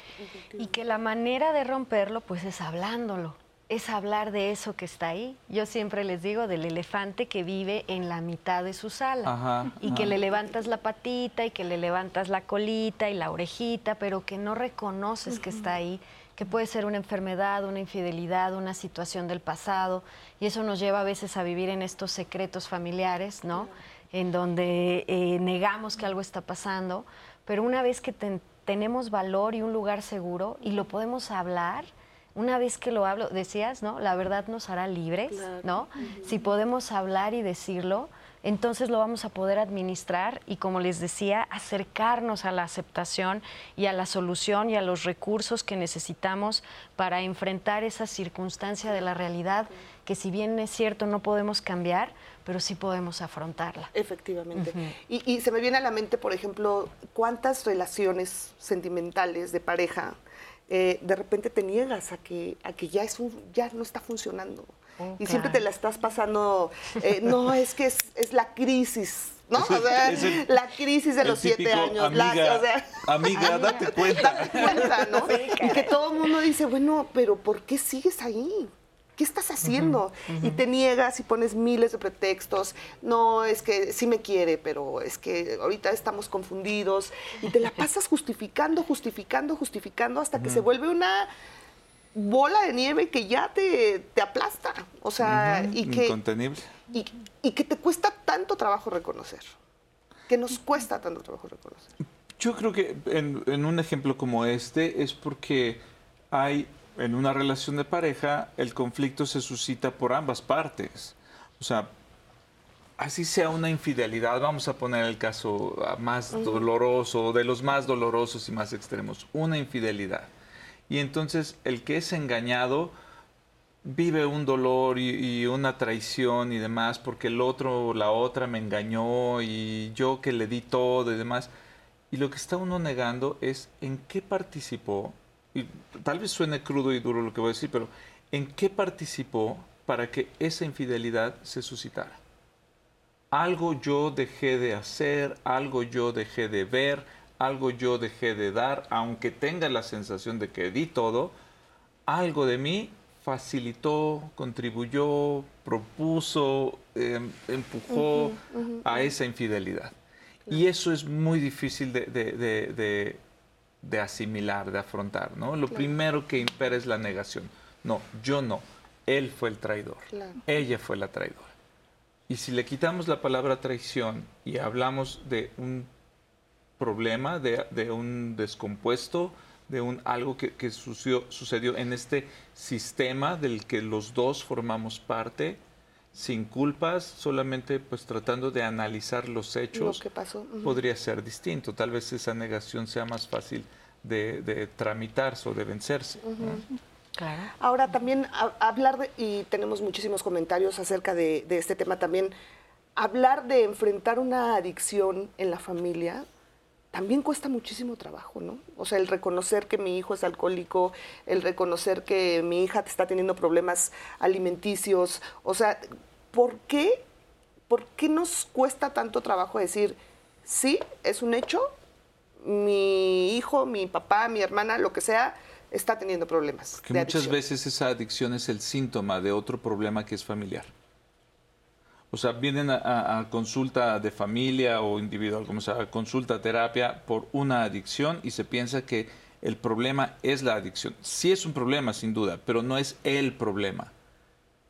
Y que la manera de romperlo pues es hablándolo es hablar de eso que está ahí. Yo siempre les digo del elefante que vive en la mitad de su sala y que le levantas la patita y que le levantas la colita y la orejita, pero que no reconoces que está ahí, que puede ser una enfermedad, una infidelidad, una situación del pasado y eso nos lleva a veces a vivir en estos secretos familiares, ¿no? En donde eh, negamos que algo está pasando, pero una vez que tenemos valor y un lugar seguro y lo podemos hablar, una vez que lo hablo, decías, ¿no? La verdad nos hará libres, ¿no? Si podemos hablar y decirlo, entonces lo vamos a poder administrar y, como les decía, acercarnos a la aceptación y a la solución y a los recursos que necesitamos para enfrentar esa circunstancia de la realidad que si bien es cierto no podemos cambiar, pero sí podemos afrontarla. Efectivamente. y, y se me viene a la mente, por ejemplo, cuántas relaciones sentimentales de pareja eh, de repente te niegas a que, a que ya, es ya no está funcionando. Y siempre te la estás pasando, eh, no, es que es, la crisis, ¿no? O sea, la crisis de los siete años. Amiga, date cuenta. Date cuenta, ¿no? y que todo el mundo dice, bueno, pero ¿por qué sigues ahí? ¿Qué estás haciendo? Y te niegas y pones miles de pretextos. No, es que sí me quiere, pero es que ahorita estamos confundidos. Y te la pasas justificando, justificando, justificando hasta que se vuelve una bola de nieve que ya te, aplasta. O sea, y que. Incontenible. Y, que te cuesta tanto trabajo reconocer. Que nos cuesta tanto trabajo reconocer. Yo creo que en un ejemplo como este es porque hay en una relación de pareja el conflicto se suscita por ambas partes. O sea, así sea una infidelidad, vamos a poner el caso más doloroso, de los más dolorosos y más extremos, una infidelidad. Y entonces el que es engañado vive un dolor y, una traición y demás porque el otro o la otra me engañó y yo que le di todo y demás. Y lo que está uno negando es en qué participó y tal vez suene crudo y duro lo que voy a decir, pero ¿en qué participó para que esa infidelidad se suscitara? Algo yo dejé de hacer, algo yo dejé de ver, algo yo dejé de dar, aunque tenga la sensación de que di todo, algo de mí facilitó, contribuyó, propuso, em, empujó a esa infidelidad. Y eso es muy difícil de, de asimilar, de afrontar, ¿no? Lo primero que impera es la negación. No, yo no. Él fue el traidor. Ella fue la traidora. Y si le quitamos la palabra traición y hablamos de un problema, de, un descompuesto, de un algo que, sucedió, sucedió, en este sistema del que los dos formamos parte, sin culpas, solamente pues tratando de analizar los hechos, que pasó. podría ser distinto. Tal vez esa negación sea más fácil de, tramitarse o de vencerse. Claro. Ahora también hablar de, y tenemos muchísimos comentarios acerca de, de este tema también, hablar de enfrentar una adicción en la familia también cuesta muchísimo trabajo, ¿no? O sea, el reconocer que mi hijo es alcohólico, el reconocer que mi hija está teniendo problemas alimenticios, o sea, ¿por qué, ¿por qué nos cuesta tanto trabajo decir, sí, es un hecho, mi hijo, mi papá, mi hermana, lo que sea, está teniendo problemas? Porque muchas veces esa adicción es el síntoma de otro problema que es familiar. O sea, vienen a, consulta de familia o individual, como sea, consulta terapia por una adicción y se piensa que el problema es la adicción. Sí es un problema, sin duda, pero no es el problema.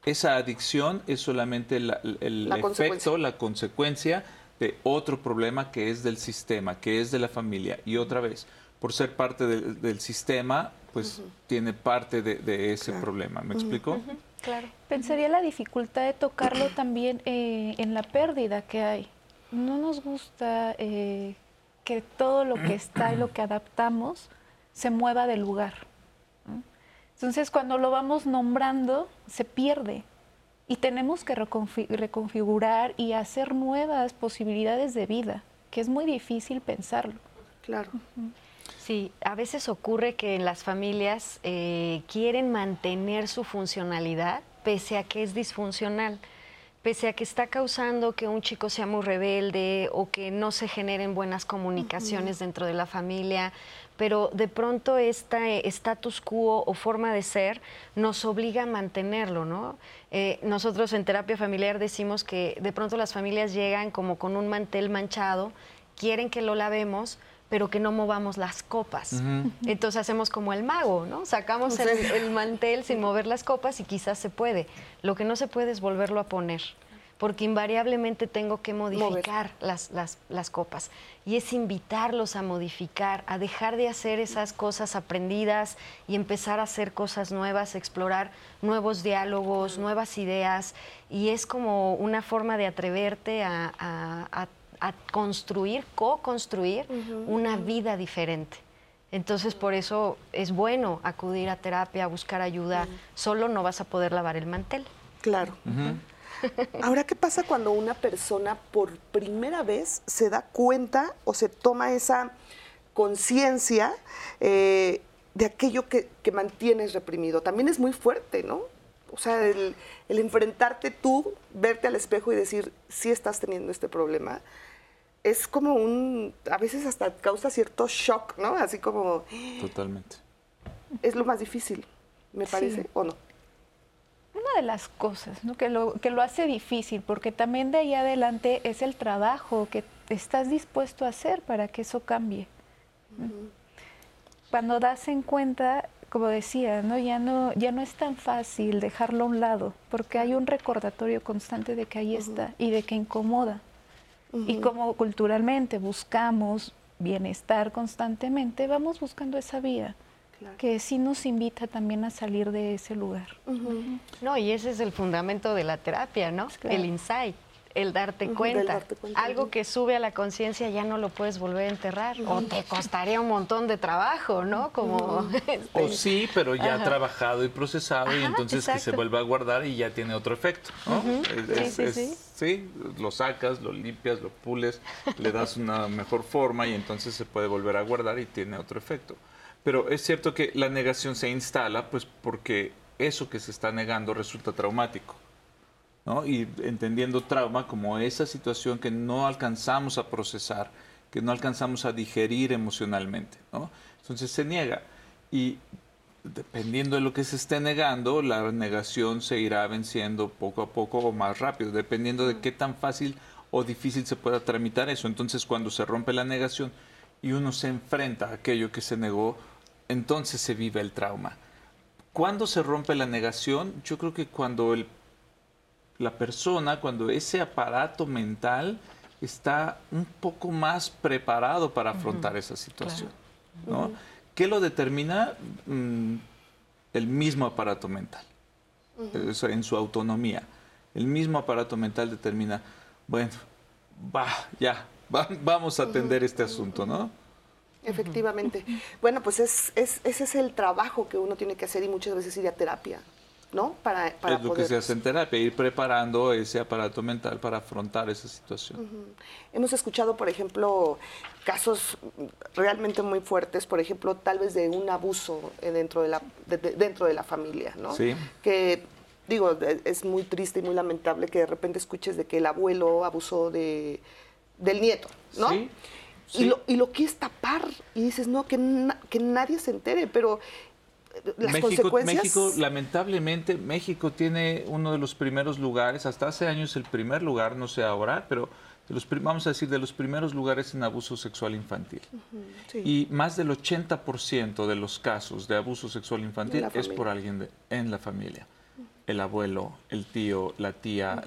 Esa adicción es solamente el efecto, la consecuencia de otro problema que es del sistema, que es de la familia. Y otra vez, por ser parte del sistema, pues tiene parte de, ese problema. ¿Me explico? Claro. Pensaría la dificultad de tocarlo también eh, en la pérdida que hay. No nos gusta eh, que todo lo que está y lo que adaptamos se mueva del lugar. Entonces, cuando lo vamos nombrando, se pierde. Y tenemos que reconfigurar y hacer nuevas posibilidades de vida, que es muy difícil pensarlo. Claro. Sí, a veces ocurre que las familias eh, quieren mantener su funcionalidad pese a que es disfuncional, pese a que está causando que un chico sea muy rebelde o que no se generen buenas comunicaciones dentro de la familia, pero de pronto este status quo o forma de ser nos obliga a mantenerlo, ¿no? Eh, nosotros en terapia familiar decimos que de pronto las familias llegan como con un mantel manchado, quieren que lo lavemos, pero que no movamos las copas. Entonces hacemos como el mago, ¿no? Sacamos el, mantel sin mover las copas y quizás se puede. Lo que no se puede es volverlo a poner, porque invariablemente tengo que modificar las, las, copas. Y es invitarlos a modificar, a dejar de hacer esas cosas aprendidas y empezar a hacer cosas nuevas, explorar nuevos diálogos, nuevas ideas. Y es como una forma de atreverte a, a a construir, co-construir una vida diferente. Entonces, por eso es bueno acudir a terapia, buscar ayuda. Solo no vas a poder lavar el mantel. Claro. Ahora, ¿qué pasa cuando una persona por primera vez se da cuenta o se toma esa conciencia eh, de aquello que, mantienes reprimido? También es muy fuerte, ¿no? O sea, el, el, enfrentarte tú, verte al espejo y decir, sí estás teniendo este problema, es como un, a veces hasta causa cierto shock, ¿no? Así como... Totalmente. Es lo más difícil, me parece, ¿o no? Una de las cosas ¿no? que, lo, que lo hace difícil, porque también de ahí adelante es el trabajo que estás dispuesto a hacer para que eso cambie. Cuando das en cuenta, como decía, ¿no? Ya, no, ya no es tan fácil dejarlo a un lado, porque hay un recordatorio constante de que ahí está y de que incomoda. Y como culturalmente buscamos bienestar constantemente, vamos buscando esa vía. que sí nos invita también a salir de ese lugar. No, y ese es el fundamento de la terapia, ¿no? El insight el darte, cuenta. Algo que sube a la conciencia ya no lo puedes volver a enterrar o te costaría un montón de trabajo, ¿no? Como este, O sí, pero ya ha trabajado y procesado y entonces que se vuelva a guardar y ya tiene otro efecto, ¿no? sí, sí, sí, lo sacas, lo limpias, lo pules, le das una mejor forma y entonces se puede volver a guardar y tiene otro efecto. Pero es cierto que la negación se instala pues porque eso que se está negando resulta traumático. Y entendiendo trauma como esa situación que no alcanzamos a procesar, que no alcanzamos a digerir emocionalmente, ¿no? Entonces se niega. Y dependiendo de lo que se esté negando, la negación se irá venciendo poco a poco o más rápido, dependiendo de qué tan fácil o difícil se pueda tramitar eso. Entonces, cuando se rompe la negación y uno se enfrenta a aquello que se negó, entonces se vive el trauma. ¿Cuándo se rompe la negación? Yo creo que cuando el la persona, cuando ese aparato mental está un poco más preparado para afrontar esa situación. ¿no? ¿Qué lo determina? Mm, el mismo aparato mental, en su autonomía. el mismo aparato mental determina, bueno, va, ya, vamos a atender este asunto, ¿no? Efectivamente. Bueno, pues es, ese es el trabajo que uno tiene que hacer y muchas veces ir a terapia. ¿No? Para, es lo que se hace en terapia, ir preparando ese aparato mental para afrontar esa situación. Hemos escuchado, por ejemplo, casos realmente muy fuertes, por ejemplo, tal vez de un abuso dentro de la, dentro de la familia, ¿no? Sí. Que digo, es muy triste y muy lamentable que de repente escuches de que el abuelo abusó de, del nieto, ¿no? Sí. Y, lo, y lo quieres tapar y dices, no, que, que nadie se entere, pero eh, las México, consecuencias... México, lamentablemente, México tiene uno de los primeros lugares, hasta hace años el primer lugar, no sé ahora, pero de los, vamos a decir, de los primeros lugares en abuso sexual infantil. Y más del 80% de los casos de abuso sexual infantil es por alguien en la familia. El abuelo, el tío, la tía,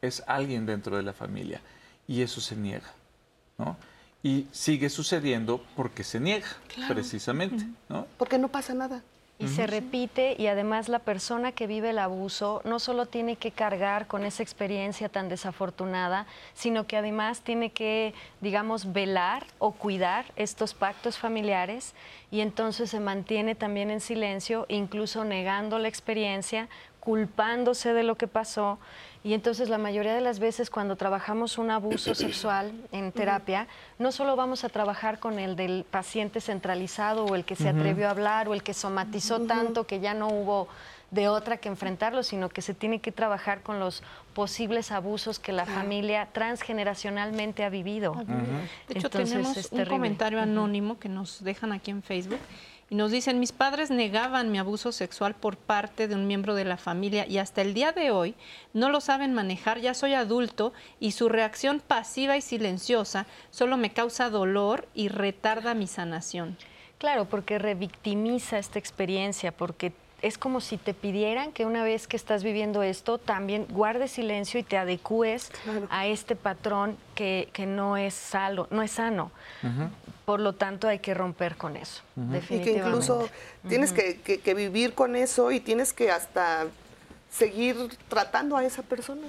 es alguien dentro de la familia. Y eso se niega. ¿no? Y sigue sucediendo porque se niega, precisamente. ¿no? Porque no pasa nada. Y se repite y además la persona que vive el abuso no solo tiene que cargar con esa experiencia tan desafortunada, sino que además tiene que, digamos, velar o cuidar estos pactos familiares y entonces se mantiene también en silencio, incluso negando la experiencia, culpándose de lo que pasó y entonces la mayoría de las veces cuando trabajamos un abuso sexual en terapia, no solo vamos a trabajar con el del paciente centralizado o el que se atrevió a hablar o el que somatizó tanto que ya no hubo de otra que enfrentarlo, sino que se tiene que trabajar con los posibles abusos que la familia transgeneracionalmente ha vivido. De hecho, tenemos un comentario anónimo que nos dejan aquí en Facebook y nos dicen, mis padres negaban mi abuso sexual por parte de un miembro de la familia y hasta el día de hoy no lo saben manejar, ya soy adulto y su reacción pasiva y silenciosa solo me causa dolor y retarda mi sanación. Claro, porque revictimiza esta experiencia, porque es como si te pidieran que una vez que estás viviendo esto, también guardes silencio y te adecúes a este patrón que, no es sano. No es sano. Por lo tanto, hay que romper con eso. Y que incluso tienes que, vivir con eso y tienes que hasta seguir tratando a esa persona.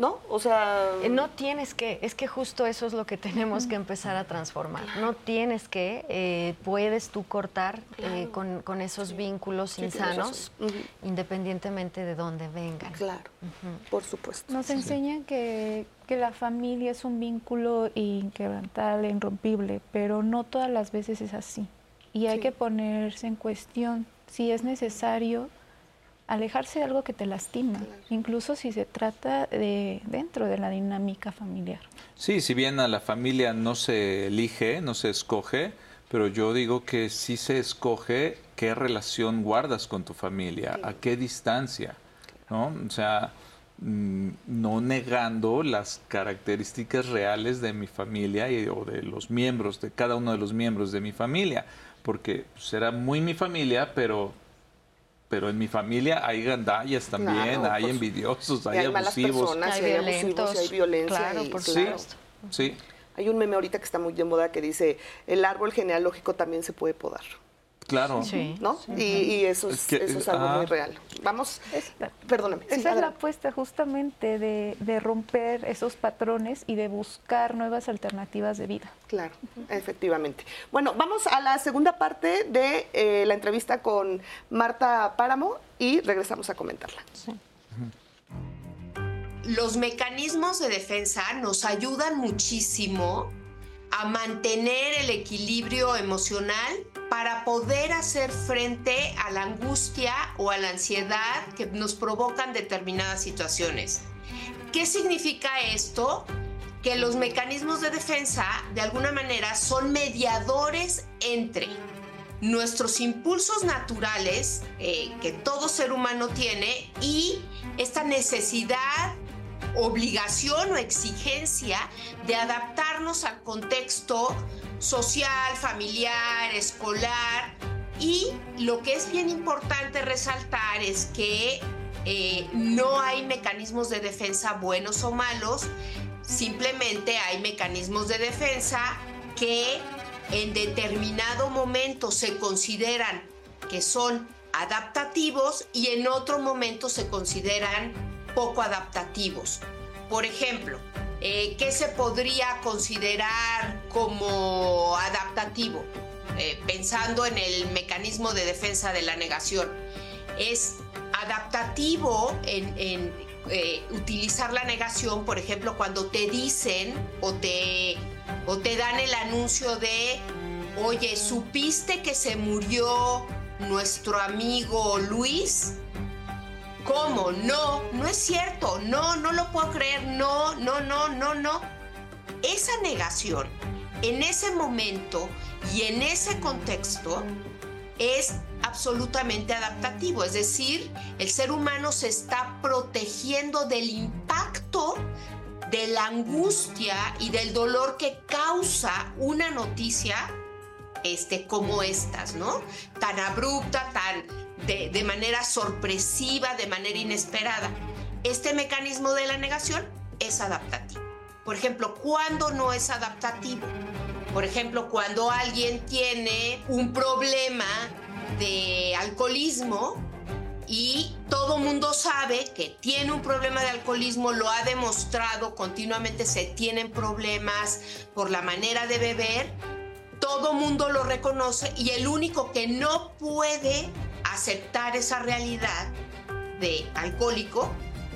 ¿No? O sea... Eh, no tienes que, es que justo eso es lo que tenemos que empezar a transformar. No tienes que, eh, puedes tú cortar eh, con, esos vínculos insanos, independientemente de dónde vengan. Claro, por supuesto. Nos enseñan que, que la familia es un vínculo inquebrantable, irrompible, pero no todas las veces es así. Y hay que ponerse en cuestión. Si es necesario alejarse de algo que te lastima, incluso si se trata de dentro de la dinámica familiar. Sí, si bien a la familia no se elige, no se escoge, pero yo digo que sí se escoge qué relación guardas con tu familia, a qué distancia, ¿no? O sea, mm, no negando las características reales de mi familia y, o de los miembros, de cada uno de los miembros de mi familia, porque será muy mi familia, pero pero en mi familia hay gandallas también, hay envidiosos, hay, abusivos. hay, violentos, hay violencia. Claro, por supuesto. Sí, Hay un meme ahorita que está muy de moda que dice, el árbol genealógico también se puede podar. Claro. ¿No? Y, eso, es, eso es algo muy real. Vamos, perdóname. Esa es la apuesta justamente de, romper esos patrones y de buscar nuevas alternativas de vida. Claro, efectivamente. Bueno, vamos a la segunda parte de eh, la entrevista con Marta Páramo y regresamos a comentarla. Los mecanismos de defensa nos ayudan muchísimo a mantener el equilibrio emocional para poder hacer frente a la angustia o a la ansiedad que nos provocan determinadas situaciones. ¿Qué significa esto? Que los mecanismos de defensa de alguna manera son mediadores entre nuestros impulsos naturales eh, que todo ser humano tiene y esta necesidad obligación o exigencia de adaptarnos al contexto social, familiar, escolar. Y lo que es bien importante resaltar es que eh, no hay mecanismos de defensa buenos o malos, simplemente hay mecanismos de defensa que en determinado momento se consideran que son adaptativos y en otro momento se consideran poco adaptativos. Por ejemplo, eh, ¿qué se podría considerar como adaptativo? Eh, pensando en el mecanismo de defensa de la negación. Es adaptativo en, eh, utilizar la negación, por ejemplo, cuando te dicen o te, o te dan el anuncio de, oye, ¿supiste que se murió nuestro amigo Luis? ¿Cómo? No, no es cierto, no, no lo puedo creer, no, no, no, no, no. Esa negación en ese momento y en ese contexto es absolutamente adaptativo, es decir, el ser humano se está protegiendo del impacto de la angustia y del dolor que causa una noticia este, como estas, ¿no? Tan abrupta, tan de, de manera sorpresiva, de manera inesperada. Este mecanismo de la negación es adaptativo. Por ejemplo, ¿cuándo no es adaptativo? Por ejemplo, cuando alguien tiene un problema de alcoholismo y todo mundo sabe que tiene un problema de alcoholismo, lo ha demostrado continuamente, se tienen problemas por la manera de beber, todo mundo lo reconoce y el único que no puede aceptar esa realidad de alcohólico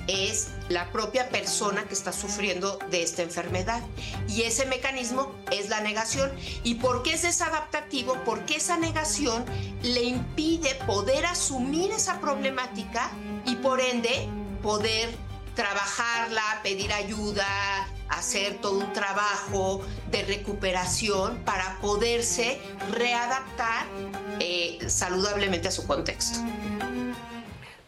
es la propia persona que está sufriendo de esta enfermedad. Y ese mecanismo es la negación. ¿Y por qué es desadaptativo? Porque esa negación le impide poder asumir esa problemática y por ende poder trabajarla, pedir ayuda, hacer todo un trabajo de recuperación para poderse readaptar eh, saludablemente a su contexto.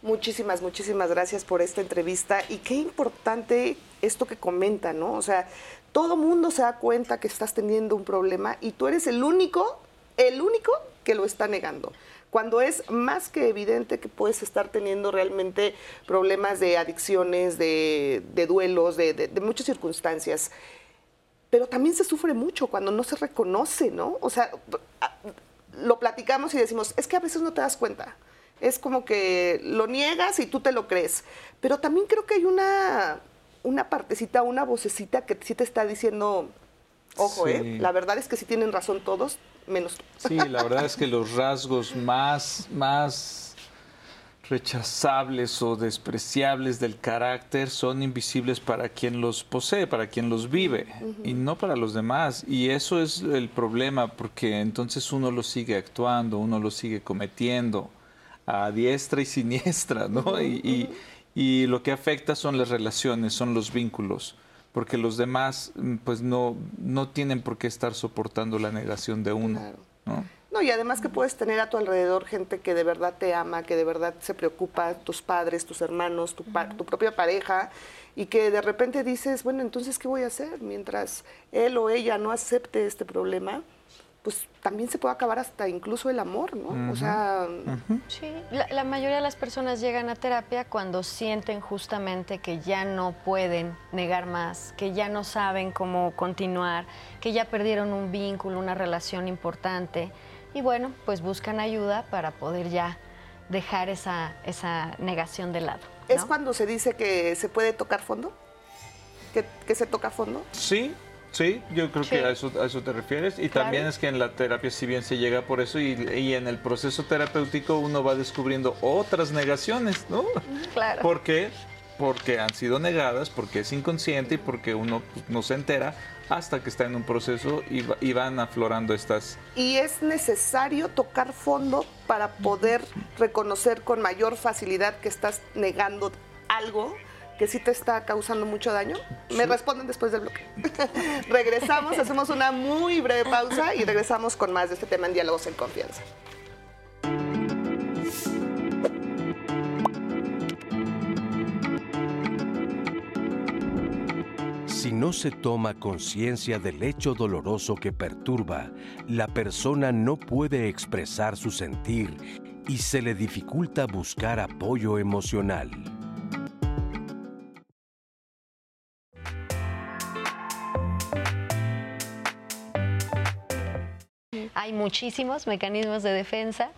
Muchísimas, muchísimas gracias por esta entrevista y qué importante esto que comenta, ¿no? O sea, todo mundo se da cuenta que estás teniendo un problema y tú eres el único, el único que lo está negando. Cuando es más que evidente que puedes estar teniendo realmente problemas de adicciones, de, duelos, de, de muchas circunstancias. Pero también se sufre mucho cuando no se reconoce, ¿no? O sea, lo platicamos y decimos, es que a veces no te das cuenta es como que lo niegas y tú te lo crees. Pero también creo que hay una, una partecita, una vocecita que sí te está diciendo, ojo, ¿eh? la verdad es que sí tienen razón todos, Sí, la verdad es que los rasgos más, más rechazables o despreciables del carácter son invisibles para quien los posee, para quien los vive, y no para los demás. Y eso es el problema, porque entonces uno lo sigue actuando, uno lo sigue cometiendo a diestra y siniestra, ¿no? y, lo que afecta son las relaciones, son los vínculos, porque los demás mm, pues no, no tienen por qué estar soportando la negación de uno. ¿no? No, y además que puedes tener a tu alrededor gente que de verdad te ama, que de verdad se preocupa, tus padres, tus hermanos, tu, tu propia pareja, y que de repente dices, bueno, entonces, ¿qué voy a hacer? Mientras él o ella no acepte este problema, pues también se puede acabar hasta incluso el amor, ¿no? O sea... Sí, la, mayoría de las personas llegan a terapia cuando sienten justamente que ya no pueden negar más, que ya no saben cómo continuar, que ya perdieron un vínculo, una relación importante. Y bueno, pues buscan ayuda para poder ya dejar esa, esa negación de lado. ¿Es cuando se dice que se puede tocar fondo? ¿Que, que se toca fondo? Sí, Sí, yo creo que a eso, a eso te refieres. Y también es que en la terapia, si bien se llega por eso, y, en el proceso terapéutico uno va descubriendo otras negaciones, ¿no? Claro. ¿Por qué? Porque han sido negadas, porque es inconsciente y porque uno pues, no se entera hasta que está en un proceso y, y, van aflorando estas. Y es necesario tocar fondo para poder reconocer con mayor facilidad que estás negando algo que sí te está causando mucho daño? Me responden después del bloque. regresamos, hacemos una muy breve pausa y regresamos con más de este tema en Diálogos en Confianza. Si no se toma conciencia del hecho doloroso que perturba, la persona no puede expresar su sentir y se le dificulta buscar apoyo emocional. Hay muchísimos mecanismos de defensa,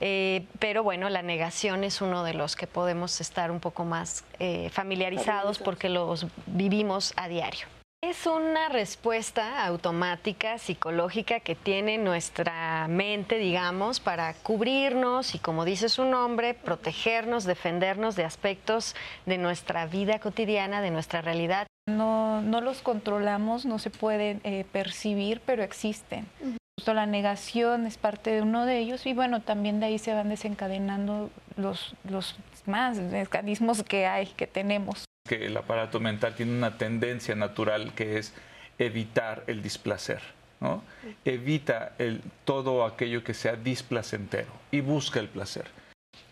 eh, pero bueno, la negación es uno de los que podemos estar un poco más eh, familiarizados porque los vivimos a diario. Es una respuesta automática, psicológica que tiene nuestra mente, digamos, para cubrirnos y, como dice su nombre, protegernos, defendernos de aspectos de nuestra vida cotidiana, de nuestra realidad. No, no los controlamos, no se pueden eh, percibir, pero existen. Justo la negación es parte de uno de ellos y bueno, también de ahí se van desencadenando los, los más mecanismos que hay, que tenemos que el aparato mental tiene una tendencia natural que es evitar el displacer. ¿no? Evita el, todo aquello que sea displacentero y busca el placer.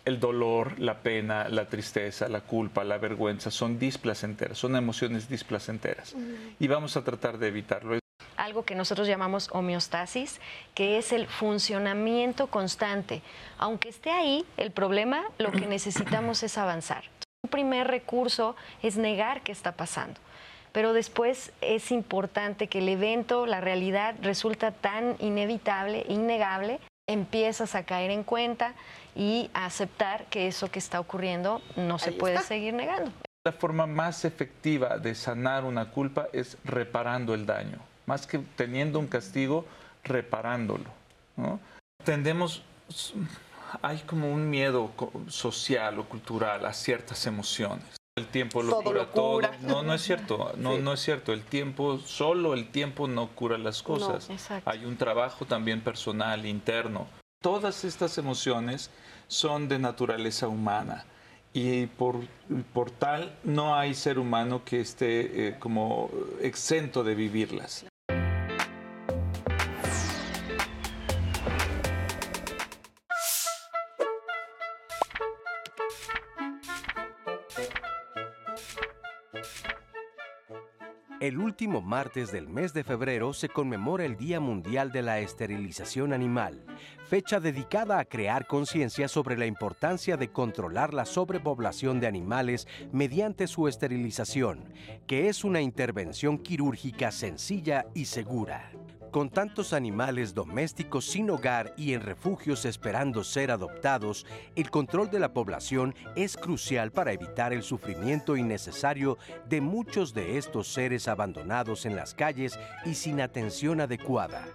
El dolor, la pena, la tristeza, la culpa, la vergüenza son displacenteras, son emociones displacenteras. Y vamos a tratar de evitarlo. Algo que nosotros llamamos homeostasis, que es el funcionamiento constante. Aunque esté ahí, el problema, lo que necesitamos es avanzar. Un primer recurso es negar qué está pasando, pero después es importante que el evento, la realidad resulta tan inevitable, innegable, empiezas a caer en cuenta y a aceptar que eso que está ocurriendo no se puede seguir negando. La forma más efectiva de sanar una culpa es reparando el daño, más que teniendo un castigo, reparándolo. Tendemos hay como un miedo social o cultural a ciertas emociones. El tiempo lo cura, todo. No, no es cierto. No, no es cierto. El tiempo, solo el tiempo no cura las cosas. hay un trabajo también personal, interno. Todas estas emociones son de naturaleza humana y por, por tal no hay ser humano que esté eh, como exento de vivirlas. El último martes del mes de febrero se conmemora el Día Mundial de la Esterilización Animal, fecha dedicada a crear conciencia sobre la importancia de controlar la sobrepoblación de animales mediante su esterilización, que es una intervención quirúrgica sencilla y segura. Con tantos animales domésticos sin hogar y en refugios esperando ser adoptados, el control de la población es crucial para evitar el sufrimiento innecesario de muchos de estos seres abandonados en las calles y sin atención adecuada.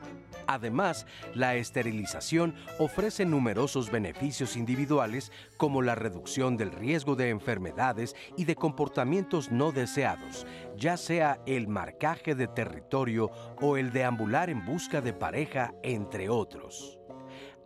Además, la esterilización ofrece numerosos beneficios individuales como la reducción del riesgo de enfermedades y de comportamientos no deseados, ya sea el marcaje de territorio o el deambular en busca de pareja, entre otros.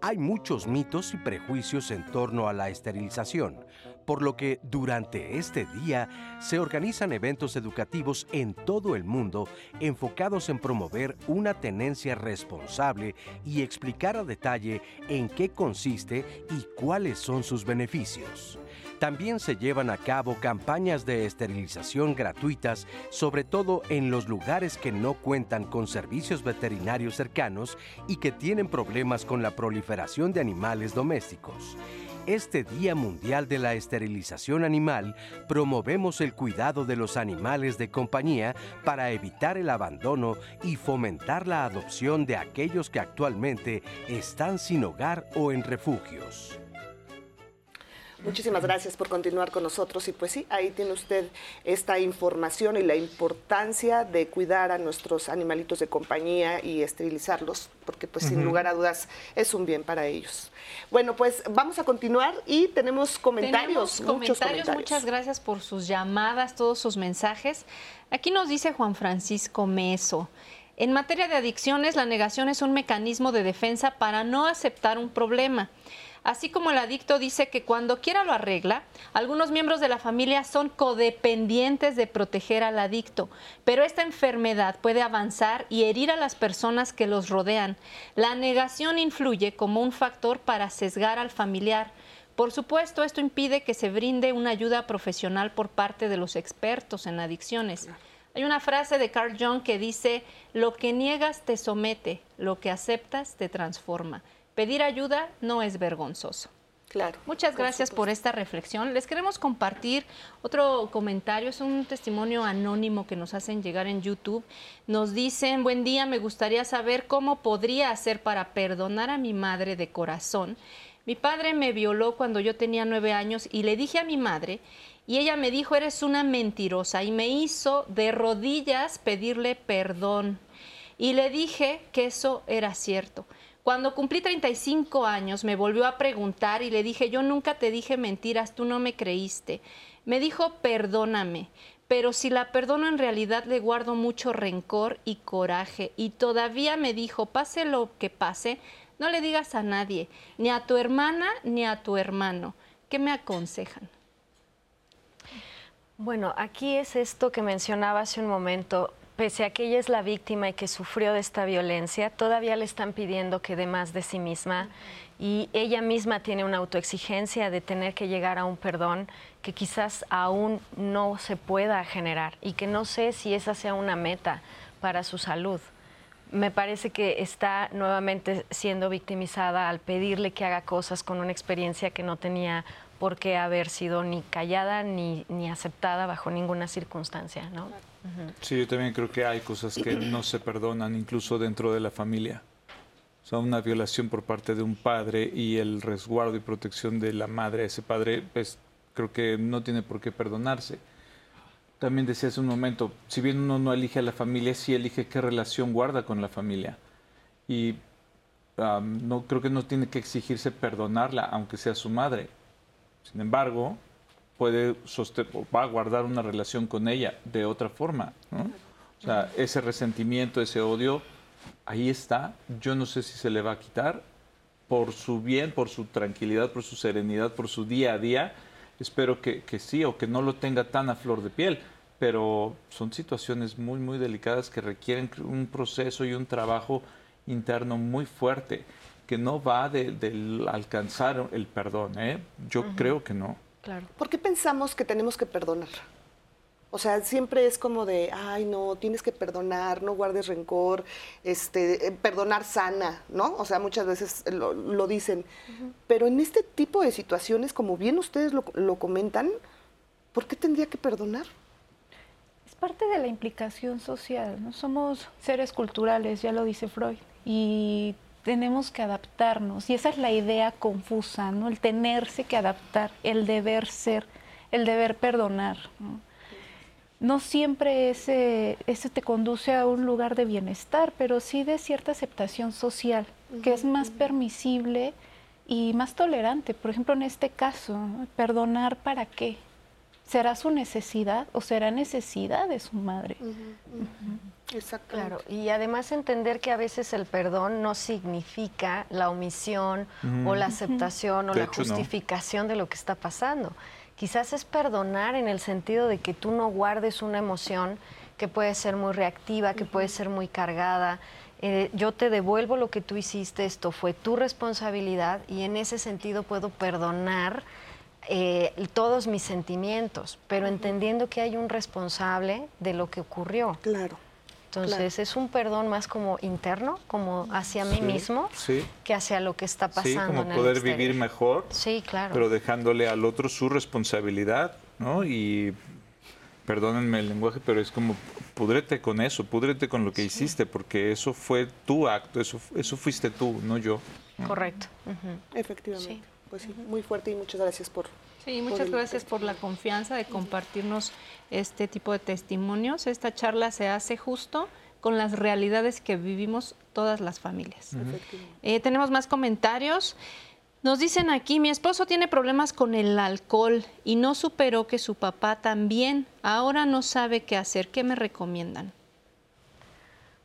Hay muchos mitos y prejuicios en torno a la esterilización, por lo que durante este día se organizan eventos educativos en todo el mundo enfocados en promover una tenencia responsable y explicar a detalle en qué consiste y cuáles son sus beneficios. También se llevan a cabo campañas de esterilización gratuitas, sobre todo en los lugares que no cuentan con servicios veterinarios cercanos y que tienen problemas con la proliferación de animales domésticos. Este Día Mundial de la Esterilización Animal promovemos el cuidado de los animales de compañía para evitar el abandono y fomentar la adopción de aquellos que actualmente están sin hogar o en refugios. Muchísimas gracias por continuar con nosotros y pues sí, ahí tiene usted esta información y la importancia de cuidar a nuestros animalitos de compañía y esterilizarlos, porque pues sin lugar a dudas es un bien para ellos. Bueno, pues vamos a continuar y tenemos comentarios. muchos comentarios. Muchas gracias por sus llamadas, todos sus mensajes. Aquí nos dice Juan Francisco Meso. En materia de adicciones, la negación es un mecanismo de defensa para no aceptar un problema. Así como el adicto dice que cuando quiera lo arregla, algunos miembros de la familia son codependientes de proteger al adicto, pero esta enfermedad puede avanzar y herir a las personas que los rodean. La negación influye como un factor para sesgar al familiar. Por supuesto, esto impide que se brinde una ayuda profesional por parte de los expertos en adicciones. Hay una frase de Carl Jung que dice, lo que niegas te somete, lo que aceptas te transforma. Pedir ayuda no es vergonzoso. Claro. Muchas gracias por esta reflexión. Les queremos compartir otro comentario, es un testimonio anónimo que nos hacen llegar en YouTube. Nos dicen, buen día, me gustaría saber cómo podría hacer para perdonar a mi madre de corazón. Mi padre me violó cuando yo tenía nueve años y le dije a mi madre y ella me dijo, eres una mentirosa y me hizo de rodillas pedirle perdón. Y le dije que eso era cierto. Cuando cumplí 35 años me volvió a preguntar y le dije, yo nunca te dije mentiras, tú no me creíste. Me dijo, perdóname, pero si la perdono en realidad le guardo mucho rencor y coraje. Y todavía me dijo, pase lo que pase, no le digas a nadie, ni a tu hermana ni a tu hermano. ¿Qué me aconsejan? Bueno, aquí es esto que mencionaba hace un momento pese a que ella es la víctima y que sufrió de esta violencia, todavía le están pidiendo que dé más de sí misma y ella misma tiene una autoexigencia de tener que llegar a un perdón que quizás aún no se pueda generar y que no sé si esa sea una meta para su salud. Me parece que está nuevamente siendo victimizada al pedirle que haga cosas con una experiencia que no tenía por qué haber sido ni callada ni, ni aceptada bajo ninguna circunstancia. ¿no? Sí, yo también creo que hay cosas que no se perdonan, incluso dentro de la familia. O sea, una violación por parte de un padre y el resguardo y protección de la madre ese padre, pues creo que no tiene por qué perdonarse. También decía hace un momento, si bien uno no elige a la familia, sí elige qué relación guarda con la familia. Y no creo que no tiene que exigirse perdonarla, aunque sea su madre. Sin embargo, puede va a guardar una relación con ella de otra forma. O sea, ese resentimiento, ese odio, ahí está. Yo no sé si se le va a quitar por su bien, por su tranquilidad, por su serenidad, por su día a día. Espero que, que sí o que no lo tenga tan a flor de piel. Pero son situaciones muy, muy delicadas que requieren un proceso y un trabajo interno muy fuerte que no va de, alcanzar el perdón. ¿eh? Yo creo que no. ¿Por qué pensamos que tenemos que perdonar? O sea, siempre es como de, ay, no, tienes que perdonar, no guardes rencor, este, eh, perdonar sana, ¿no? O sea, muchas veces lo, dicen. Pero en este tipo de situaciones, como bien ustedes lo, lo comentan, ¿por qué tendría que perdonar? Es parte de la implicación social, ¿no? Somos seres culturales, ya lo dice Freud, y tenemos que adaptarnos y esa es la idea confusa, ¿no? El tenerse que adaptar, el deber ser, el deber perdonar. No, siempre ese, ese te conduce a un lugar de bienestar, pero sí de cierta aceptación social, que es más permisible y más tolerante. Por ejemplo, en este caso, ¿perdonar para qué? ¿Será su necesidad o será necesidad de su madre? Exacto. Claro, y además entender que a veces el perdón no significa la omisión o la aceptación o la justificación de lo que está pasando. Quizás es perdonar en el sentido de que tú no guardes una emoción que puede ser muy reactiva, que puede ser muy cargada. Eh, yo te devuelvo lo que tú hiciste, esto fue tu responsabilidad y en ese sentido puedo perdonar eh, todos mis sentimientos, pero entendiendo que hay un responsable de lo que ocurrió. Claro. Entonces es un perdón más como interno, como hacia mí mismo, que hacia lo que está pasando. Sí, como poder vivir mejor. Sí, claro. Pero dejándole al otro su responsabilidad, ¿no? Y perdónenme el lenguaje, pero es como pudrete con eso, pudrete con lo que hiciste, porque eso fue tu acto, eso, eso fuiste tú, no yo. Correcto. Efectivamente. Pues sí, muy fuerte y muchas gracias por Sí, muchas gracias por la confianza de compartirnos este tipo de testimonios. Esta charla se hace justo con las realidades que vivimos todas las familias. Eh, tenemos más comentarios. Nos dicen aquí, mi esposo tiene problemas con el alcohol y no superó que su papá también. Ahora no sabe qué hacer. ¿Qué me recomiendan?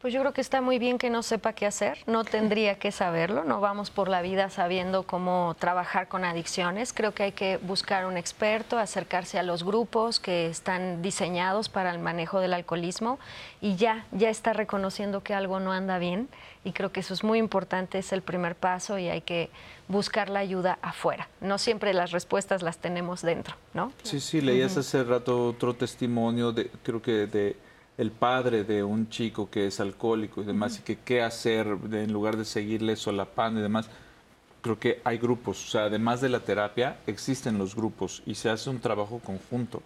Pues yo creo que está muy bien que no sepa qué hacer, no tendría que saberlo, no vamos por la vida sabiendo cómo trabajar con adicciones, creo que hay que buscar un experto, acercarse a los grupos que están diseñados para el manejo del alcoholismo y ya, ya está reconociendo que algo no anda bien y creo que eso es muy importante, es el primer paso y hay que buscar la ayuda afuera, no siempre las respuestas las tenemos dentro, ¿no? Sí, sí, leías hace rato otro testimonio, de, creo que de el padre de un chico que es alcohólico y demás, y que qué hacer en lugar de seguirle solapando y demás. creo que hay grupos, o sea, además de la terapia, existen los grupos y se hace un trabajo conjunto,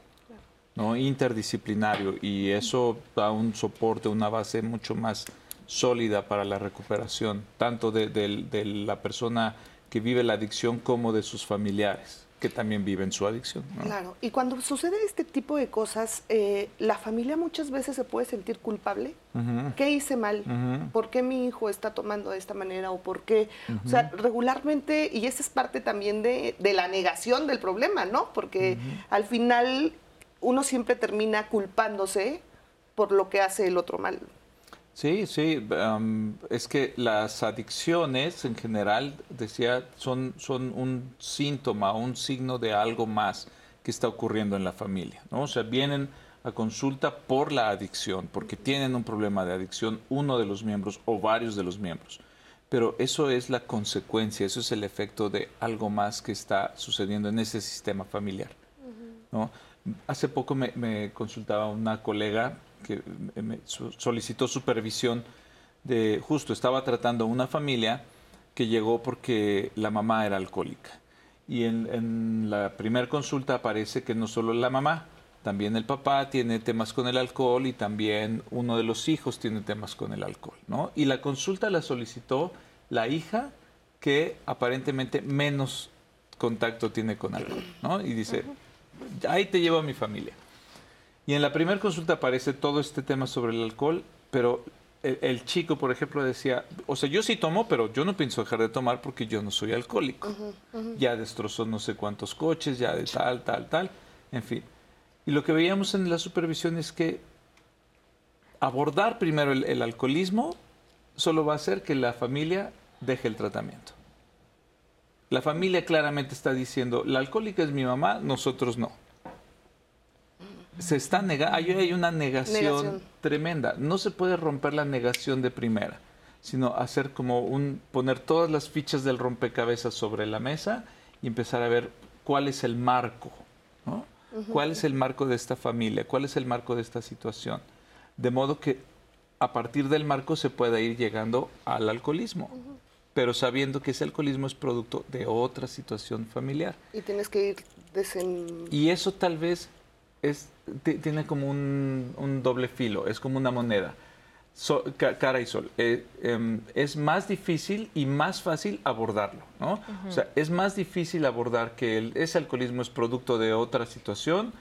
¿no? Interdisciplinario y eso da un soporte, una base mucho más sólida para la recuperación, tanto de la persona que vive la adicción como de sus familiares que también viven su adicción. Claro, y cuando sucede este tipo de cosas, eh, la familia muchas veces se puede sentir culpable. ¿Qué hice mal? ¿Por qué mi hijo está tomando de esta manera? ¿O por qué? O sea, regularmente, y esa es parte también de, de la negación del problema, ¿no? Porque al final uno siempre termina culpándose por lo que hace el otro mal. Sí, sí, es que las adicciones en general, decía, son, son un síntoma, un signo de algo más que está ocurriendo en la familia, ¿no? O sea, vienen a consulta por la adicción, porque tienen un problema de adicción uno de los miembros o varios de los miembros. Pero eso es la consecuencia, eso es el efecto de algo más que está sucediendo en ese sistema familiar, ¿no? Hace poco me consultaba una colega que me solicitó supervisión de, justo estaba tratando una familia que llegó porque la mamá era alcohólica. Y en, la primera consulta aparece que no solo la mamá, también el papá tiene temas con el alcohol y también uno de los hijos tiene temas con el alcohol, ¿no? Y la consulta la solicitó la hija que aparentemente menos contacto tiene con alcohol, ¿no? Y dice, ahí te llevo a mi familia. Y en la primera consulta aparece todo este tema sobre el alcohol, pero el, chico, por ejemplo, decía, o sea, yo sí tomo, pero yo no pienso dejar de tomar porque yo no soy alcohólico. Ya destrozó no sé cuántos coches, ya de tal, tal, tal, en fin. Y lo que veíamos en la supervisión es que abordar primero el, el alcoholismo solo va a hacer que la familia deje el tratamiento. La familia claramente está diciendo, la alcohólica es mi mamá, nosotros no se está negando, hay una negación, tremenda. No se puede romper la negación de primera, sino hacer como un, poner todas las fichas del rompecabezas sobre la mesa y empezar a ver cuál es el marco, ¿no? ¿Cuál es el marco de esta familia? ¿Cuál es el marco de esta situación? De modo que a partir del marco se pueda ir llegando al alcoholismo. pero sabiendo que ese alcoholismo es producto de otra situación familiar. Y tienes que ir desen... Y eso tal vez es, tiene como un, doble filo, es como una moneda. cara y sol. Eh, em, es más difícil y más fácil abordarlo, ¿no? O sea, es más difícil abordar que ese alcoholismo es producto de otra situación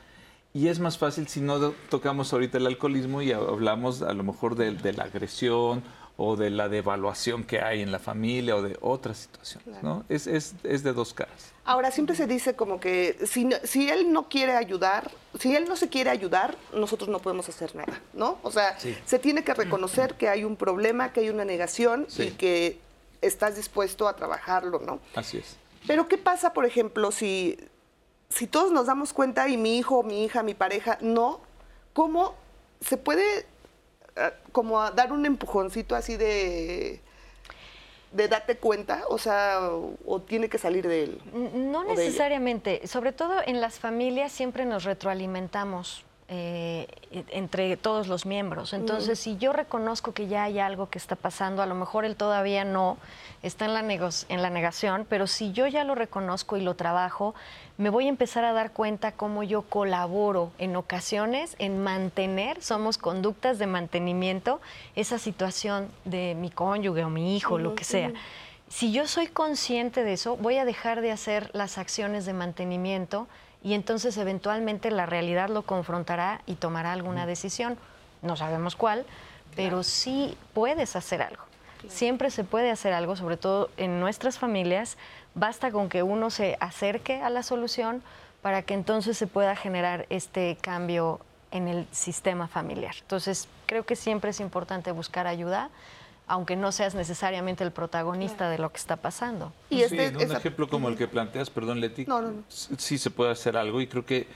y es más fácil si no tocamos ahorita el alcoholismo y hablamos a lo mejor de, de la agresión o de la devaluación que hay en la familia o de otras situaciones, ¿no? Es, es, es, de dos caras. Ahora, siempre se dice como que si, si él no quiere ayudar, si él no se quiere ayudar, nosotros no podemos hacer nada, ¿no? O sea, se tiene que reconocer que hay un problema, que hay una negación y que estás dispuesto a trabajarlo, ¿no? Así es. Pero ¿qué pasa, por ejemplo, si, si todos nos damos cuenta y mi hijo, mi hija, mi pareja, no? ¿Cómo se puede como a dar un empujoncito así de de darte cuenta, o sea, o tiene que salir de él. No necesariamente, sobre todo en las familias siempre nos retroalimentamos eh, entre todos los miembros. Entonces, si yo reconozco que ya hay algo que está pasando, a lo mejor él todavía no está en la, en la negación, pero si yo ya lo reconozco y lo trabajo, me voy a empezar a dar cuenta cómo yo colaboro en ocasiones en mantener, somos conductas de mantenimiento, esa situación de mi cónyuge o mi hijo, lo que sea. Si yo soy consciente de eso, voy a dejar de hacer las acciones de mantenimiento y entonces eventualmente la realidad lo confrontará y tomará alguna decisión. No sabemos cuál, pero sí puedes hacer algo. Siempre se puede hacer algo, sobre todo en nuestras familias. Basta con que uno se acerque a la solución para que entonces se pueda generar este cambio en el sistema familiar. Entonces, creo que siempre es importante buscar ayuda, aunque no seas necesariamente el protagonista de lo que está pasando. Y este, sí, un ejemplo como el que planteas, perdón, Leti, sí se puede hacer algo y creo que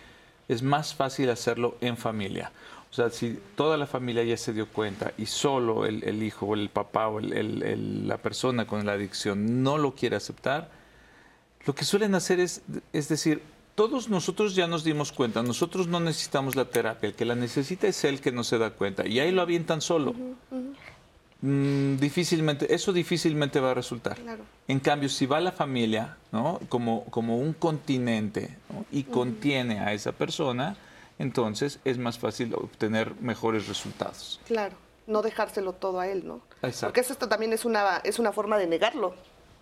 es más fácil hacerlo en familia. O sea, si toda la familia ya se dio cuenta y solo el, hijo o el papá o la persona con la adicción no lo quiere aceptar, lo que suelen hacer es, es decir, todos nosotros ya nos dimos cuenta, nosotros no necesitamos la terapia, el que la necesita es él que no se da cuenta y ahí lo avientan solo. Mm, difícilmente, eso difícilmente va a resultar. En cambio, si va la familia, ¿no? Como, como un continente y contiene a esa persona, entonces es más fácil obtener mejores resultados. Claro, no dejárselo todo a él, ¿no? Exacto. Porque esto también es una, es una forma de negarlo.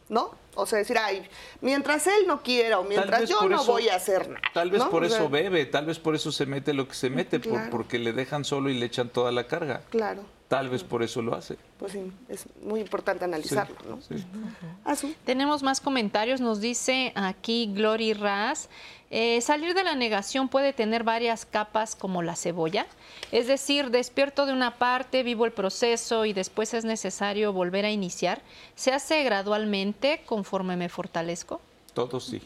¿no? O sea, decir, ay, mientras él no quiera o mientras yo no voy a hacer nada. Tal vez por eso bebe, tal vez por eso se mete lo que se mete, porque le dejan solo y le echan toda la carga. Claro. Tal vez por eso lo hace. Pues sí, es muy importante analizarlo, ¿no? Ah, Tenemos más comentarios, nos dice aquí Glory Raz. Eh, salir de la negación puede tener varias capas como la cebolla, es decir, despierto de una parte, vivo el proceso y después es necesario volver a iniciar. ¿Se hace gradualmente conforme me fortalezco? Todo sí.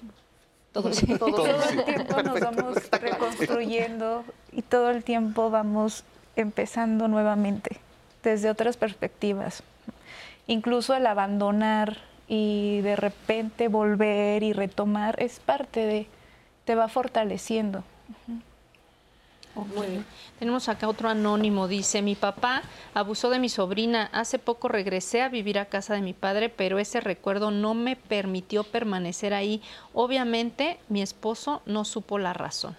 Todo, sí. todo, el tiempo nos vamos reconstruyendo y todo el tiempo vamos empezando nuevamente desde otras perspectivas. Incluso el abandonar y de repente volver y retomar es parte de te va fortaleciendo. Tenemos acá otro anónimo, dice, mi papá abusó de mi sobrina, hace poco regresé a vivir a casa de mi padre, pero ese recuerdo no me permitió permanecer ahí. Obviamente mi esposo no supo la razón.